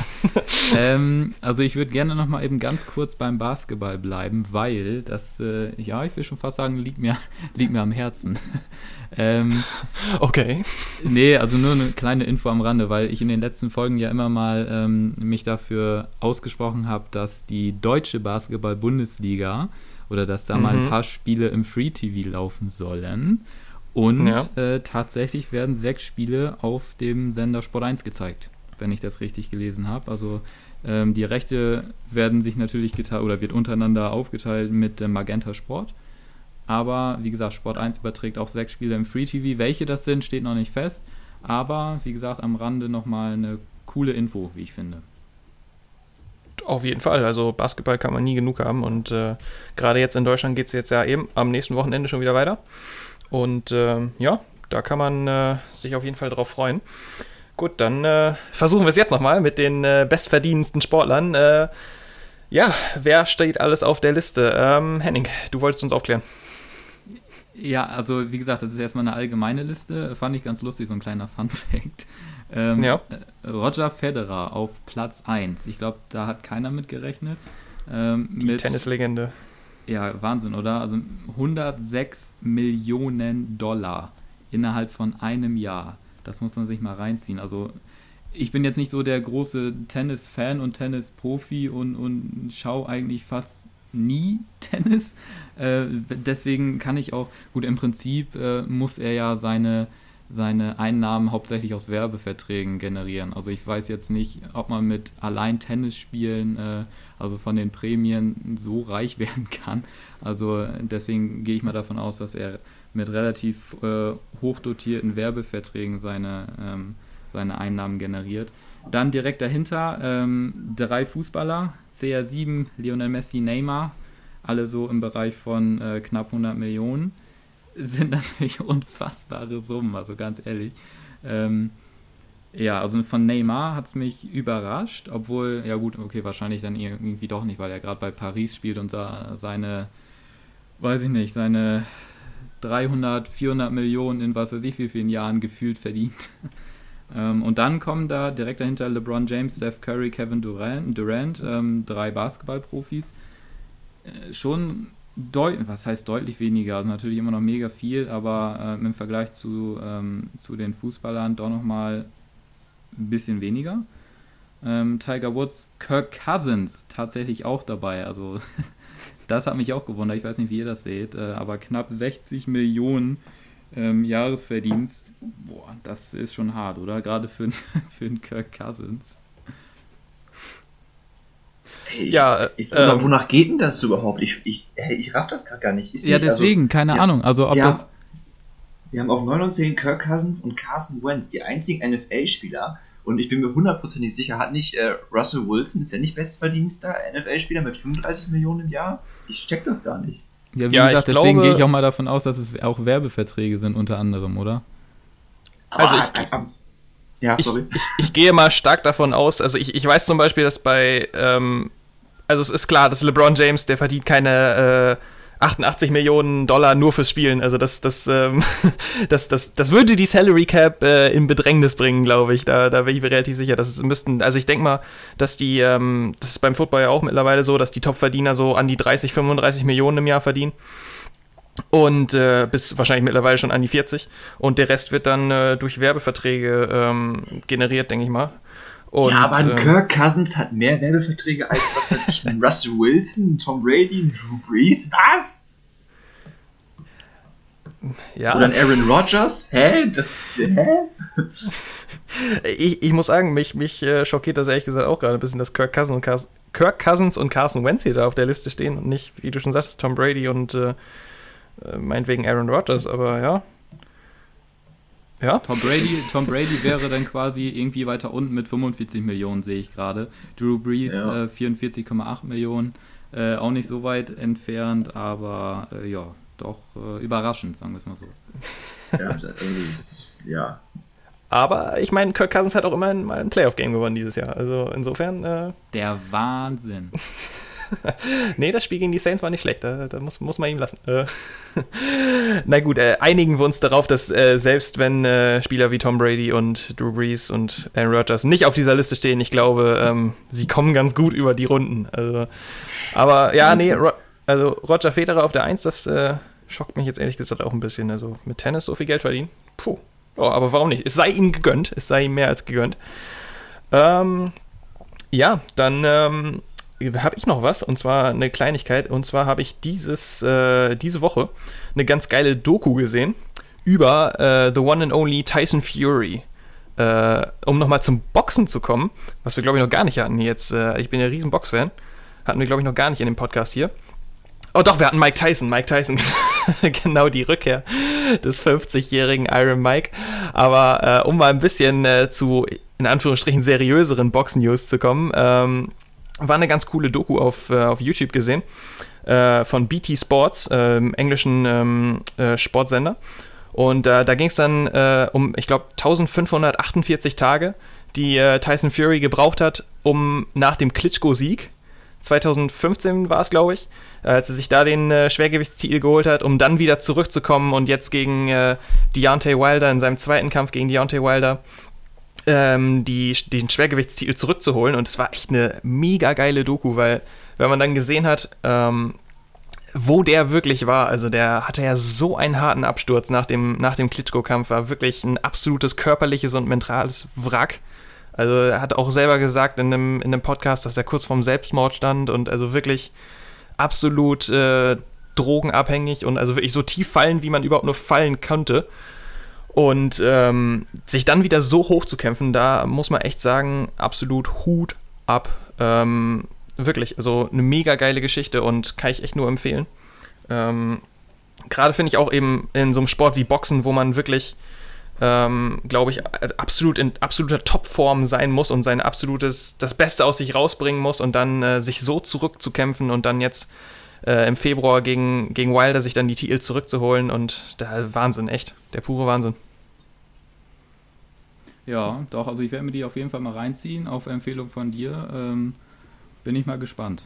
ähm, also ich würde gerne noch mal eben ganz kurz beim Basketball bleiben, weil das, äh, ja, ich will schon fast sagen, liegt mir, liegt mir am Herzen. ähm, okay. Nee, also nur eine kleine Info am Rande, weil ich in den letzten Folgen ja immer mal ähm, mich dafür ausgesprochen habe, dass die deutsche Basketball-Bundesliga oder dass da mhm. mal ein mhm. paar Spiele im Free-TV laufen sollen. Und ja. äh, tatsächlich werden sechs Spiele auf dem Sender Sport 1 gezeigt wenn ich das richtig gelesen habe. Also ähm, die Rechte werden sich natürlich geteilt oder wird untereinander aufgeteilt mit äh, Magenta Sport. Aber wie gesagt, Sport 1 überträgt auch sechs Spiele im Free TV. Welche das sind, steht noch nicht fest. Aber wie gesagt, am Rande nochmal eine coole Info, wie ich finde. Auf jeden Fall. Also Basketball kann man nie genug haben. Und äh, gerade jetzt in Deutschland geht es jetzt ja eben am nächsten Wochenende schon wieder weiter. Und äh, ja, da kann man äh, sich auf jeden Fall drauf freuen. Gut, dann äh, versuchen wir es jetzt nochmal mit den äh, bestverdienendsten Sportlern. Äh, ja, wer steht alles auf der Liste? Ähm, Henning, du wolltest uns aufklären. Ja, also wie gesagt, das ist erstmal eine allgemeine Liste. Fand ich ganz lustig, so ein kleiner Fun-Fact. Ähm, ja. Äh, Roger Federer auf Platz 1. Ich glaube, da hat keiner mit gerechnet. Ähm, Die mit, Tennislegende. Ja, Wahnsinn, oder? Also 106 Millionen Dollar innerhalb von einem Jahr. Das muss man sich mal reinziehen. Also ich bin jetzt nicht so der große Tennis-Fan und Tennis-Profi und, und schaue eigentlich fast nie Tennis. Äh, deswegen kann ich auch, gut, im Prinzip äh, muss er ja seine, seine Einnahmen hauptsächlich aus Werbeverträgen generieren. Also ich weiß jetzt nicht, ob man mit allein Tennis spielen, äh, also von den Prämien so reich werden kann. Also deswegen gehe ich mal davon aus, dass er mit relativ äh, hochdotierten Werbeverträgen seine, ähm, seine Einnahmen generiert. Dann direkt dahinter ähm, drei Fußballer, CR7, Lionel Messi, Neymar, alle so im Bereich von äh, knapp 100 Millionen. Sind natürlich unfassbare Summen, also ganz ehrlich. Ähm, ja, also von Neymar hat es mich überrascht, obwohl, ja gut, okay, wahrscheinlich dann irgendwie doch nicht, weil er gerade bei Paris spielt und seine, weiß ich nicht, seine 300, 400 Millionen in was weiß ich wie vielen Jahren gefühlt verdient. ähm, und dann kommen da direkt dahinter LeBron James, Steph Curry, Kevin Durant, Durant ähm, drei Basketballprofis. Äh, schon deutlich, was heißt deutlich weniger, also natürlich immer noch mega viel, aber äh, im Vergleich zu, ähm, zu den Fußballern doch nochmal ein bisschen weniger. Ähm, Tiger Woods, Kirk Cousins tatsächlich auch dabei, also Das hat mich auch gewundert. Ich weiß nicht, wie ihr das seht, äh, aber knapp 60 Millionen ähm, Jahresverdienst, boah, das ist schon hart, oder? Gerade für, für einen Kirk Cousins. Hey, ja, äh, ich, ähm, wonach geht denn das überhaupt? Ich, ich, hey, ich raff das gerade gar nicht. Ist ja, nicht, also deswegen, also, keine ja, Ahnung. Also, ob wir das. wir haben auf 9 und 10 Kirk Cousins und Carson Wentz, die einzigen NFL-Spieler, und ich bin mir hundertprozentig sicher, hat nicht äh, Russell Wilson, ist ja nicht bestverdienster NFL-Spieler mit 35 Millionen im Jahr? Ich check das gar nicht. Ja, wie ja, gesagt, deswegen gehe ich auch mal davon aus, dass es auch Werbeverträge sind, unter anderem, oder? also ich, ja, sorry. Ich, ich, ich, gehe mal stark davon aus, also ich, ich weiß zum Beispiel, dass bei, ähm, also es ist klar, dass LeBron James, der verdient keine äh, 88 Millionen Dollar nur fürs Spielen. Also das, das, ähm, das, das, das würde die Salary Cap äh, in Bedrängnis bringen, glaube ich. Da, da bin ich mir relativ sicher. dass es müssten, also ich denke mal, dass die, ähm, das ist beim Football ja auch mittlerweile so, dass die Topverdiener so an die 30, 35 Millionen im Jahr verdienen. Und äh, bis wahrscheinlich mittlerweile schon an die 40. Und der Rest wird dann äh, durch Werbeverträge ähm, generiert, denke ich mal. Und, ja, aber ein ähm, Kirk Cousins hat mehr Werbeverträge als, was weiß ich, ein Russell Wilson, Tom Brady, ein Drew Brees. Was? Ja. Oder ein Aaron Rodgers? Hä? Das, hä? ich, ich muss sagen, mich, mich äh, schockiert das ehrlich gesagt auch gerade ein bisschen, dass Kirk Cousins und Carson, Kirk Cousins und Carson Wentz hier da auf der Liste stehen und nicht, wie du schon sagst, Tom Brady und äh, äh meinetwegen Aaron Rodgers, aber ja. Ja. Tom Brady, Tom Brady wäre dann quasi irgendwie weiter unten mit 45 Millionen, sehe ich gerade. Drew Brees ja. äh, 44,8 Millionen. Äh, auch nicht so weit entfernt, aber äh, ja, doch äh, überraschend, sagen wir es mal so. Ja, ja. Aber ich meine, Kirk Cousins hat auch immerhin mal ein Playoff-Game gewonnen dieses Jahr. Also insofern. Äh Der Wahnsinn. nee, das Spiel gegen die Saints war nicht schlecht. Da, da muss, muss man ihm lassen. Äh, na gut, äh, einigen wir uns darauf, dass äh, selbst wenn äh, Spieler wie Tom Brady und Drew Brees und Aaron Rodgers nicht auf dieser Liste stehen, ich glaube, ähm, sie kommen ganz gut über die Runden. Also, aber ja, nee, Ro also Roger Federer auf der 1, das äh, schockt mich jetzt ehrlich gesagt auch ein bisschen. Also mit Tennis so viel Geld verdienen. Puh. Oh, aber warum nicht? Es sei ihm gegönnt. Es sei ihm mehr als gegönnt. Ähm, ja, dann ähm, habe ich noch was und zwar eine Kleinigkeit und zwar habe ich dieses äh, diese Woche eine ganz geile Doku gesehen über äh, the one and only Tyson Fury. Äh, um nochmal zum Boxen zu kommen, was wir glaube ich noch gar nicht hatten jetzt. Äh, ich bin ja riesen Boxfan, hatten wir glaube ich noch gar nicht in dem Podcast hier. Oh doch, wir hatten Mike Tyson, Mike Tyson, genau die Rückkehr des 50-jährigen Iron Mike. Aber äh, um mal ein bisschen äh, zu in Anführungsstrichen seriöseren Box-News zu kommen. Ähm, war eine ganz coole Doku auf, äh, auf YouTube gesehen äh, von BT Sports, äh, englischen ähm, äh, Sportsender. Und äh, da ging es dann äh, um, ich glaube, 1548 Tage, die Tyson Fury gebraucht hat, um nach dem Klitschko-Sieg, 2015 war es, glaube ich, als er sich da den äh, Schwergewichtstitel geholt hat, um dann wieder zurückzukommen und jetzt gegen äh, Deontay Wilder in seinem zweiten Kampf gegen Deontay Wilder ähm, die, den Schwergewichtstitel zurückzuholen. Und es war echt eine mega geile Doku, weil, wenn man dann gesehen hat, ähm, wo der wirklich war, also der hatte ja so einen harten Absturz nach dem, nach dem Klitschko-Kampf, war wirklich ein absolutes körperliches und mentales Wrack. Also er hat auch selber gesagt in einem, in einem Podcast, dass er kurz vorm Selbstmord stand und also wirklich absolut äh, drogenabhängig und also wirklich so tief fallen, wie man überhaupt nur fallen konnte. Und ähm, sich dann wieder so hoch zu kämpfen, da muss man echt sagen, absolut Hut ab. Ähm, wirklich, also eine mega geile Geschichte und kann ich echt nur empfehlen. Ähm, Gerade finde ich auch eben in so einem Sport wie Boxen, wo man wirklich, ähm, glaube ich, absolut in absoluter Topform sein muss und sein absolutes, das Beste aus sich rausbringen muss und dann äh, sich so zurückzukämpfen und dann jetzt äh, im Februar gegen, gegen Wilder sich dann die Titel zurückzuholen und da Wahnsinn, echt, der pure Wahnsinn. Ja, doch, also ich werde mir die auf jeden Fall mal reinziehen, auf Empfehlung von dir. Ähm, bin ich mal gespannt.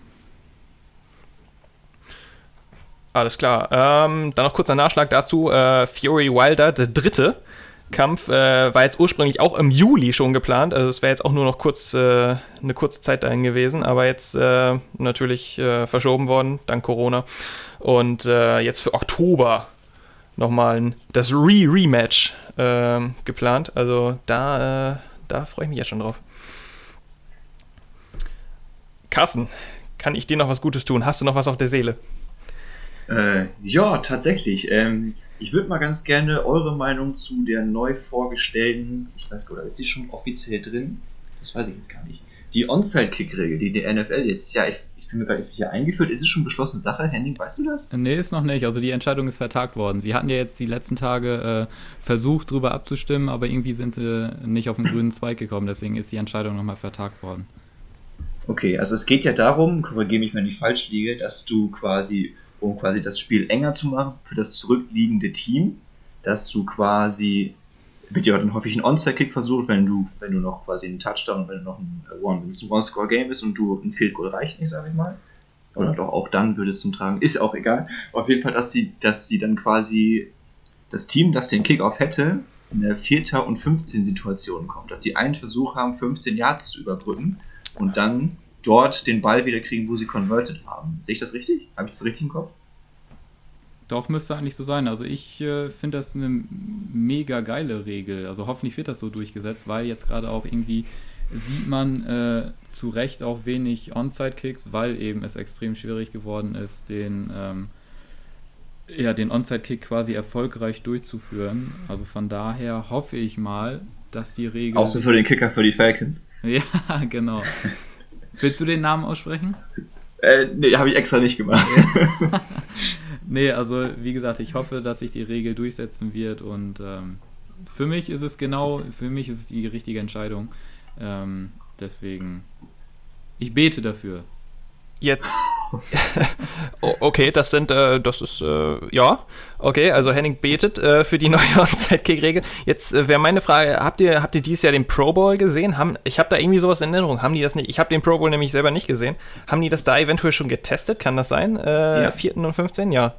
Alles klar. Ähm, dann noch kurzer Nachschlag dazu. Äh, Fury Wilder, der dritte Kampf, äh, war jetzt ursprünglich auch im Juli schon geplant. Also es wäre jetzt auch nur noch kurz äh, eine kurze Zeit dahin gewesen, aber jetzt äh, natürlich äh, verschoben worden, dank Corona. Und äh, jetzt für Oktober nochmal das Re-Rematch äh, geplant. Also da, äh, da freue ich mich jetzt schon drauf. Carsten, kann ich dir noch was Gutes tun? Hast du noch was auf der Seele? Äh, ja, tatsächlich. Ähm, ich würde mal ganz gerne eure Meinung zu der neu vorgestellten, ich weiß gar nicht, ist die schon offiziell drin? Das weiß ich jetzt gar nicht. Die Onside-Kick-Regel, die die NFL jetzt, ja, ich bin mir gar nicht sicher, eingeführt. Ist es schon beschlossene Sache? Henning, weißt du das? Nee, ist noch nicht. Also die Entscheidung ist vertagt worden. Sie hatten ja jetzt die letzten Tage äh, versucht, darüber abzustimmen, aber irgendwie sind sie nicht auf den grünen Zweig gekommen. Deswegen ist die Entscheidung nochmal vertagt worden. Okay, also es geht ja darum, korrigiere mich, wenn ich falsch liege, dass du quasi, um quasi das Spiel enger zu machen für das zurückliegende Team, dass du quasi wird ja dann häufig ein Onside-Kick versucht, wenn du, wenn du noch quasi einen Touchdown, wenn du noch ein One, wenn es ein One-Score-Game ist und du ein Field Goal reicht nicht, sag ich mal. Oder doch auch dann würde es zum Tragen, ist auch egal. Auf jeden Fall, dass sie, dass sie dann quasi das Team, das den Kickoff hätte, in der Vierter- und 15 Situation kommt. Dass sie einen Versuch haben, 15 Yards zu überbrücken und dann dort den Ball wieder kriegen, wo sie converted haben. Sehe ich das richtig? Habe ich das richtig im Kopf? Doch, müsste eigentlich so sein. Also ich äh, finde das eine mega geile Regel. Also hoffentlich wird das so durchgesetzt, weil jetzt gerade auch irgendwie sieht man äh, zu Recht auch wenig Onside-Kicks, weil eben es extrem schwierig geworden ist, den, ähm, ja, den Onside-Kick quasi erfolgreich durchzuführen. Also von daher hoffe ich mal, dass die Regel. Außer für den Kicker für die Falcons. Ja, genau. Willst du den Namen aussprechen? Äh, nee, habe ich extra nicht gemacht. nee, also wie gesagt, ich hoffe, dass sich die Regel durchsetzen wird und ähm, für mich ist es genau, für mich ist es die richtige Entscheidung. Ähm, deswegen, ich bete dafür. Jetzt. okay, das sind, äh, das ist, äh, ja. Okay, also Henning betet äh, für die neue Onside-Kick-Regel. Jetzt äh, wäre meine Frage, habt ihr, habt ihr dieses Jahr den Pro Bowl gesehen? Haben, ich habe da irgendwie sowas in Erinnerung. Haben die das nicht? Ich habe den Pro Bowl nämlich selber nicht gesehen. Haben die das da eventuell schon getestet? Kann das sein? Äh, ja. 4. und 15? Ja.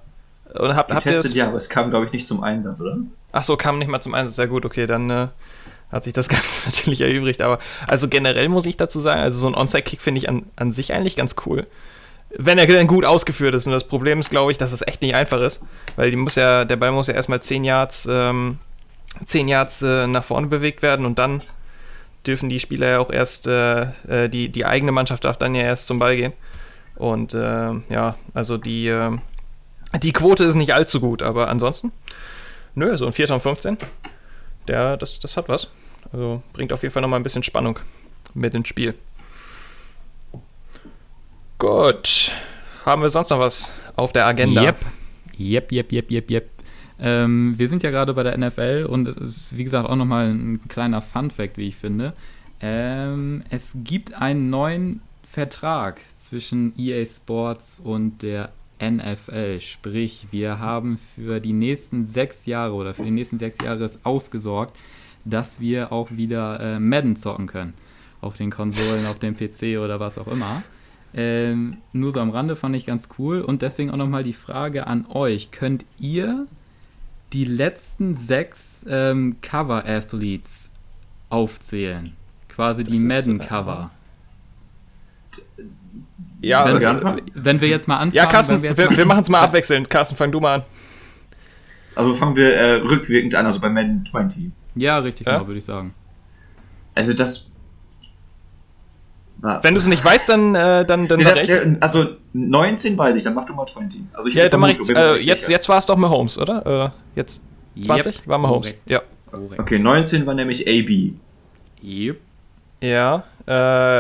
Oder hab, getestet, ja, aber es kam, glaube ich, nicht zum Einsatz, oder? Ach so, kam nicht mal zum Einsatz. Sehr gut, okay, dann äh, hat sich das Ganze natürlich erübrigt. Aber also generell muss ich dazu sagen, also so ein Onside-Kick finde ich an, an sich eigentlich ganz cool. Wenn er dann gut ausgeführt ist. Und das Problem ist, glaube ich, dass es echt nicht einfach ist. Weil die muss ja, der Ball muss ja erstmal 10 Yards, ähm, 10 Yards äh, nach vorne bewegt werden und dann dürfen die Spieler ja auch erst, äh, äh die, die eigene Mannschaft darf dann ja erst zum Ball gehen. Und äh, ja, also die, äh, die Quote ist nicht allzu gut, aber ansonsten, nö, so ein 4. und 15, der, das, das hat was. Also bringt auf jeden Fall nochmal ein bisschen Spannung mit ins Spiel. Gut. Haben wir sonst noch was auf der Agenda? Yep. Yep, yep, yep, yep, yep. Ähm, wir sind ja gerade bei der NFL und es ist, wie gesagt, auch nochmal ein kleiner Fun-Fact, wie ich finde. Ähm, es gibt einen neuen Vertrag zwischen EA Sports und der NFL. Sprich, wir haben für die nächsten sechs Jahre oder für die nächsten sechs Jahre ausgesorgt, dass wir auch wieder äh, Madden zocken können. Auf den Konsolen, auf dem PC oder was auch immer. Ähm, nur so am Rande fand ich ganz cool. Und deswegen auch nochmal die Frage an euch. Könnt ihr die letzten sechs ähm, Cover-Athletes aufzählen? Quasi das die Madden-Cover. Äh, ja, wenn, also, wenn, wir jetzt mal anfangen. Ja, Carsten, wir, wir, wir machen es mal abwechselnd. Carsten, fang du mal an. Also fangen wir äh, rückwirkend an, also bei Madden 20. Ja, richtig, ja? genau, würde ich sagen. Also das. War, Wenn du es nicht weißt, dann, äh, dann, dann sag ich. Also 19 weiß ich, dann mach du mal 20. Also ich ja, dann mach ich, äh, jetzt, jetzt war es doch Mahomes, oder? Äh, jetzt 20 yep. war Mahomes. Korrekt. Ja. Korrekt. Okay, 19 war nämlich AB. Yep. Ja. Äh,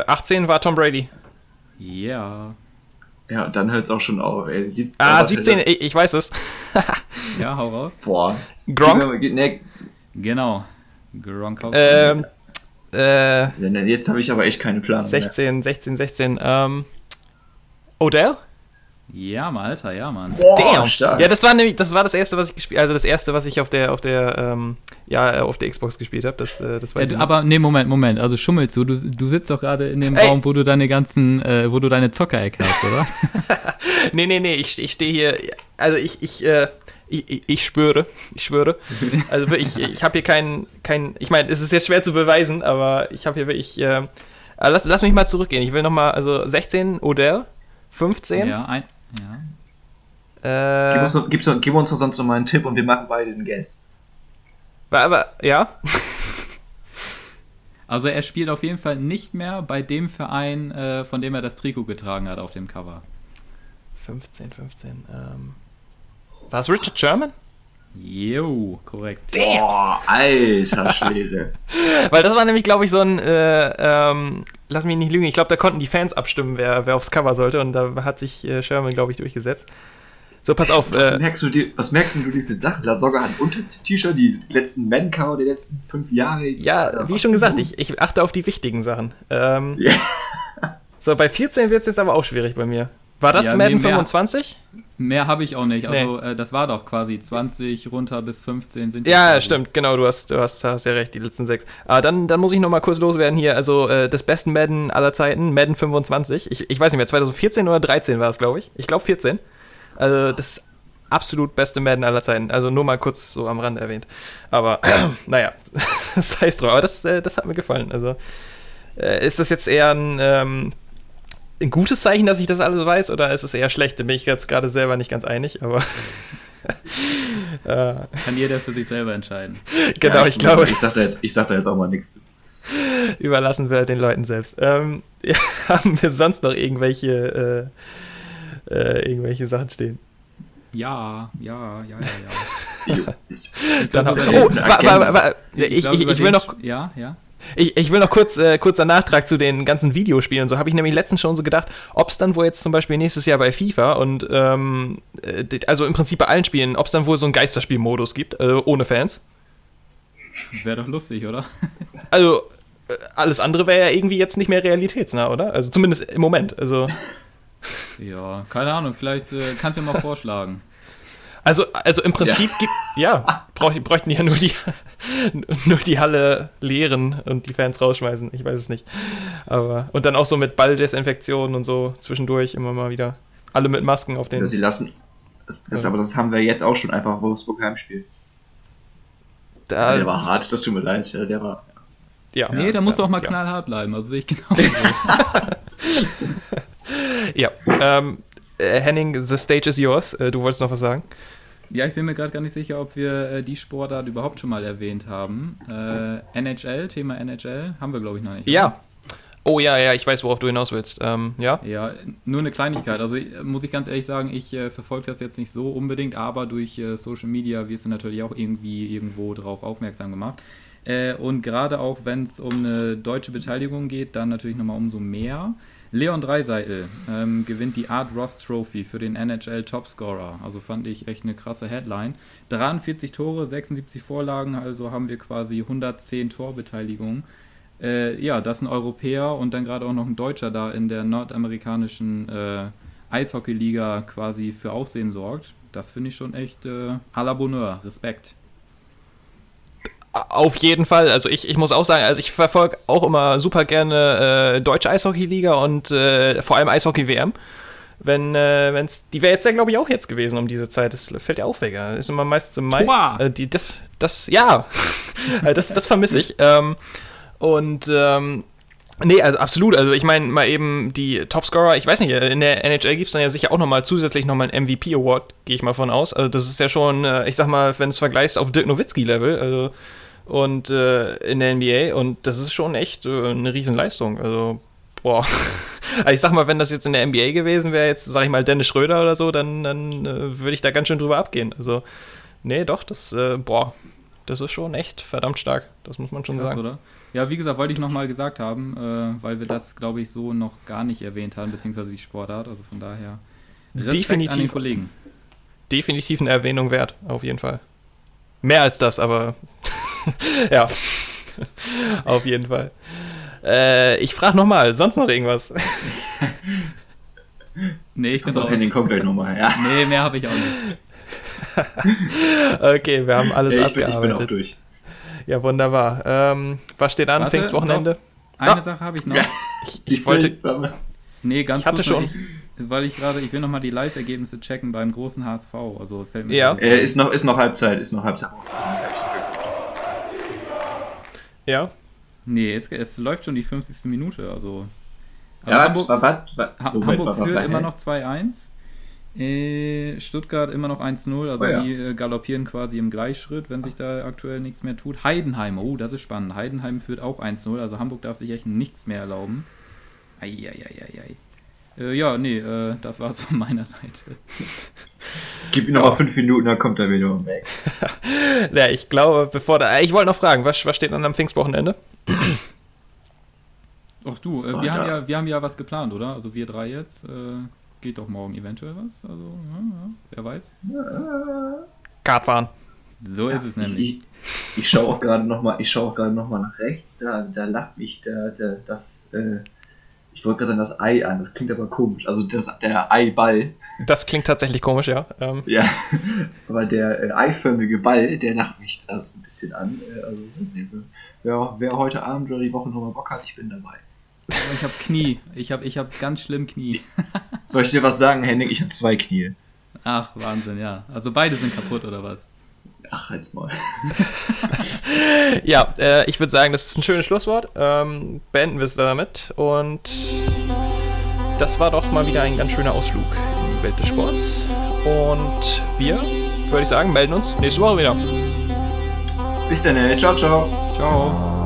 18 war Tom Brady. Ja. Ja, und dann hört es auch schon auf. Ey. 17, ah, 17, ich, ich weiß es. ja, hau raus. Boah. Gronk? Ne, Genau. Gronkowski. Ähm, äh, Jetzt habe ich aber echt keine Planung. 16, mehr. 16, 16. Ähm, Odell? Ja, mal, Alter, ja, Mann. Boah, Damn. Stark. Ja, das war nämlich, das war das erste, was ich gespielt, also das erste, was ich auf der, auf der, ähm, ja, äh, auf der Xbox gespielt habe. Das, äh, das weiß ja, ich aber nee, Moment, Moment. Also schummelst du? Du, du sitzt doch gerade in dem Ey. Raum, wo du deine ganzen, äh, wo du deine Zockerecke hast, oder? nee, nee, nee. Ich, ich stehe hier. Also ich, ich, äh, ich, ich, ich schwöre, ich schwöre. Also wirklich, ich habe hier keinen, kein, ich meine, es ist jetzt schwer zu beweisen, aber ich habe hier wirklich, äh, lass, lass mich mal zurückgehen. Ich will nochmal, also 16 Odell, 15. Ja, ein, ja. Äh, gib, uns, gib, gib uns doch sonst noch mal einen Tipp und wir machen beide den Guess. Aber, ja. Also er spielt auf jeden Fall nicht mehr bei dem Verein, äh, von dem er das Trikot getragen hat auf dem Cover. 15, 15. Ähm. War es Richard Sherman? Jo, korrekt. Boah, alter Schwede. Weil das war nämlich, glaube ich, so ein, äh, ähm, lass mich nicht lügen, ich glaube, da konnten die Fans abstimmen, wer, wer aufs Cover sollte und da hat sich äh, Sherman, glaube ich, durchgesetzt. So, pass auf. Was, äh, merkst, du dir, was merkst du dir für Sachen? La Soga hat unter T-Shirt die letzten Man-Cover der letzten fünf Jahre. Ja, wie schon gesagt, ich, ich achte auf die wichtigen Sachen. Ähm, yeah. So, bei 14 wird es jetzt aber auch schwierig bei mir. War das ja, Madden nee, 25? Mehr habe ich auch nicht. Also nee. äh, das war doch quasi 20 runter bis 15 sind. Ja, stimmt, genau, du hast, du hast, hast ja recht, die letzten sechs. Aber dann, dann muss ich noch mal kurz loswerden hier. Also äh, das besten Madden aller Zeiten, Madden 25. Ich, ich weiß nicht mehr, 2014 oder 13 war es, glaube ich. Ich glaube 14. Also das absolut beste Madden aller Zeiten. Also nur mal kurz so am Rand erwähnt. Aber naja, das heißt drauf. Aber das, äh, das hat mir gefallen. Also äh, ist das jetzt eher ein ähm, ein gutes Zeichen, dass ich das alles weiß, oder ist es eher schlecht? Da bin ich jetzt gerade selber nicht ganz einig, aber. äh. Kann jeder für sich selber entscheiden. Genau, ja, ich, ich glaube. Ich sag, da jetzt, ich sag da jetzt auch mal nichts. Überlassen wir den Leuten selbst. Ähm, ja, haben wir sonst noch irgendwelche, äh, äh, irgendwelche Sachen stehen? Ja, ja, ja, ja, ja. Dann glaub, hab, über oh, wa, wa, wa, ich, ich, glaub, ich, ich will noch, Ja, ja. Ich, ich will noch kurz, äh, kurzer Nachtrag zu den ganzen Videospielen. So habe ich nämlich letztens schon so gedacht, ob es dann wohl jetzt zum Beispiel nächstes Jahr bei FIFA und ähm, äh, also im Prinzip bei allen Spielen, ob es dann wohl so einen Geisterspielmodus gibt, äh, ohne Fans. Wäre doch lustig, oder? Also äh, alles andere wäre ja irgendwie jetzt nicht mehr realitätsnah, oder? Also zumindest im Moment. Also, Ja, keine Ahnung, vielleicht äh, kannst du ja mal vorschlagen. Also, also im Prinzip gibt, ja, brauch, bräuchten die ja nur die, nur die Halle leeren und die Fans rausschmeißen. Ich weiß es nicht. Aber, und dann auch so mit Balldesinfektion und so zwischendurch immer mal wieder. Alle mit Masken auf den. Dass sie lassen. Das, das, Ja. Aber das haben wir jetzt auch schon einfach Wolfsburg Heimspiel. Da- der war hart, das tut mir leid. ja, Der war. Ja. Nee, da musst du ja, auch mal ja. knallhart bleiben, also sehe ich genau. Ja. Ähm, äh, Henning, the stage is yours. Äh, du wolltest noch was sagen? ja, ich bin mir gerade gar nicht sicher, ob wir äh, die Sportart überhaupt schon mal erwähnt haben. Äh, NHL, Thema NHL, haben wir glaube ich noch nicht. Ja. Oh ja, ja, ich weiß, worauf du hinaus willst. Ähm, ja. Ja, nur eine Kleinigkeit. Also äh, muss ich ganz ehrlich sagen, ich äh, verfolge das jetzt nicht so unbedingt, aber durch äh, Social Media wirst du natürlich auch irgendwie irgendwo darauf aufmerksam gemacht. Äh, und gerade auch, wenn es um eine deutsche Beteiligung geht, dann natürlich nochmal umso mehr. Leon Dreiseitel ähm, gewinnt die Art Ross Trophy für den NHL Topscorer. Also fand ich echt eine krasse Headline. 43 Tore, 76 Vorlagen, also haben wir quasi 110 Torbeteiligungen. Äh, ja, das ein Europäer und dann gerade auch noch ein Deutscher da in der nordamerikanischen äh, Eishockeyliga quasi für Aufsehen sorgt. Das finde ich schon echt äh, à la Bonheur. Respekt. Auf jeden Fall. Also ich, ich muss auch sagen, also ich verfolge auch immer super gerne äh, deutsche Eishockey-Liga und äh, vor allem Eishockey-WM. Wenn äh, wenn's, die wäre jetzt ja, glaube ich, auch jetzt gewesen um diese Zeit. Das fällt ja auch weg. ja. Ist immer meistens im Mai. Äh, die, das, ja, Äh, das, das vermisse ich. Ähm, und ähm, Nee, also absolut. Also ich meine mal eben die Topscorer, ich weiß nicht, in der NHL gibt es dann ja sicher auch nochmal zusätzlich nochmal einen MVP-Award, gehe ich mal von aus. Also das ist ja schon, äh, ich sag mal, wenn du es vergleichst auf Dirk Nowitzki-Level also, und äh, in der NBA und das ist schon echt äh, eine Riesenleistung. Also, boah. Also ich sag mal, wenn das jetzt in der NBA gewesen wäre, jetzt sag ich mal Dennis Schröder oder so, dann, dann äh, würde ich da ganz schön drüber abgehen. Also, nee, doch, das, äh, boah, das ist schon echt verdammt stark. Das muss man schon Krass, sagen. oder? Ja, wie gesagt, wollte ich nochmal gesagt haben, äh, weil wir das, glaube ich, so noch gar nicht erwähnt haben, beziehungsweise die Sportart. Also von daher Respekt an den Definitiv. Kollegen. definitiv eine Erwähnung wert, auf jeden Fall. Mehr als das, aber ja, auf jeden Fall. Äh, ich frage nochmal, sonst noch irgendwas? Nee, ich bin raus. Henning kommt gleich nochmal. Ja. Nee, mehr habe ich auch nicht. Okay, wir haben alles Ja, ich, bin, ich bin auch abgearbeitet. durch. ja, wunderbar. Ähm, was steht an? Warte, Pfingstwochenende? Eine Ah. Sache habe ich noch. Ja. Ich, ich wollte. Nee, ganz Ich hatte kurz schon- Ich, weil ich gerade, ich will nochmal die Live-Ergebnisse checken beim großen HSV. Also fällt mir Ja. Äh, ist, noch, ist noch Halbzeit, ist noch Halbzeit. Ja, Nee, es, es läuft schon die 50. Minute. Also, also Ja, Hamburg. Ha Moment, Hamburg warte, führt warte, immer noch 2-1. Äh, Stuttgart immer noch 1-0. Also Oh ja. die äh, galoppieren quasi im Gleichschritt, wenn sich da aktuell nichts mehr tut. Heidenheim, oh, das ist spannend. Heidenheim führt auch 1-0. Also Hamburg darf sich echt nichts mehr erlauben. Eieieiei. Äh, ja, nee, äh, das war's von meiner Seite. Gib ihm noch mal fünf Minuten, dann kommt er wieder weg. ja, ich glaube, bevor da, ich wollte noch fragen, was, was steht an am Pfingstwochenende? Ach du, äh, Ah, wir, ja. haben ja, wir haben ja was geplant, oder? Also wir drei jetzt. Äh, geht doch morgen eventuell was. Also, ja, ja, wer weiß. Kartfahren. So ist es nämlich. Ich, ich schaue auch gerade noch mal, ich schaue auch gerade noch mal nach rechts. Da, da lacht mich da, da, das, äh, ich wollte gerade sagen das Ei an. Das klingt aber komisch. Also das, der Eiball, Das klingt tatsächlich komisch, ja. Ähm, ja, aber der äh, eiförmige Ball, der lacht mich da so ein bisschen an. Äh, also nicht, wer, wer heute Abend oder die Woche noch mal Bock hat, ich bin dabei. Aber ich habe Knie. Ich habe ich hab ganz schlimm Knie. Soll ich dir was sagen, Henning? Ich habe zwei Knie. Ach, Wahnsinn, ja. Also beide sind kaputt, oder was? Ach, halt's mal. ja, äh, ich würde sagen, das ist ein schönes Schlusswort. Ähm, beenden wir es damit. Und das war doch mal wieder ein ganz schöner Ausflug in die Welt des Sports. Und wir, würde ich sagen, melden uns nächste Woche wieder. Bis dann, ciao, ciao. Ciao.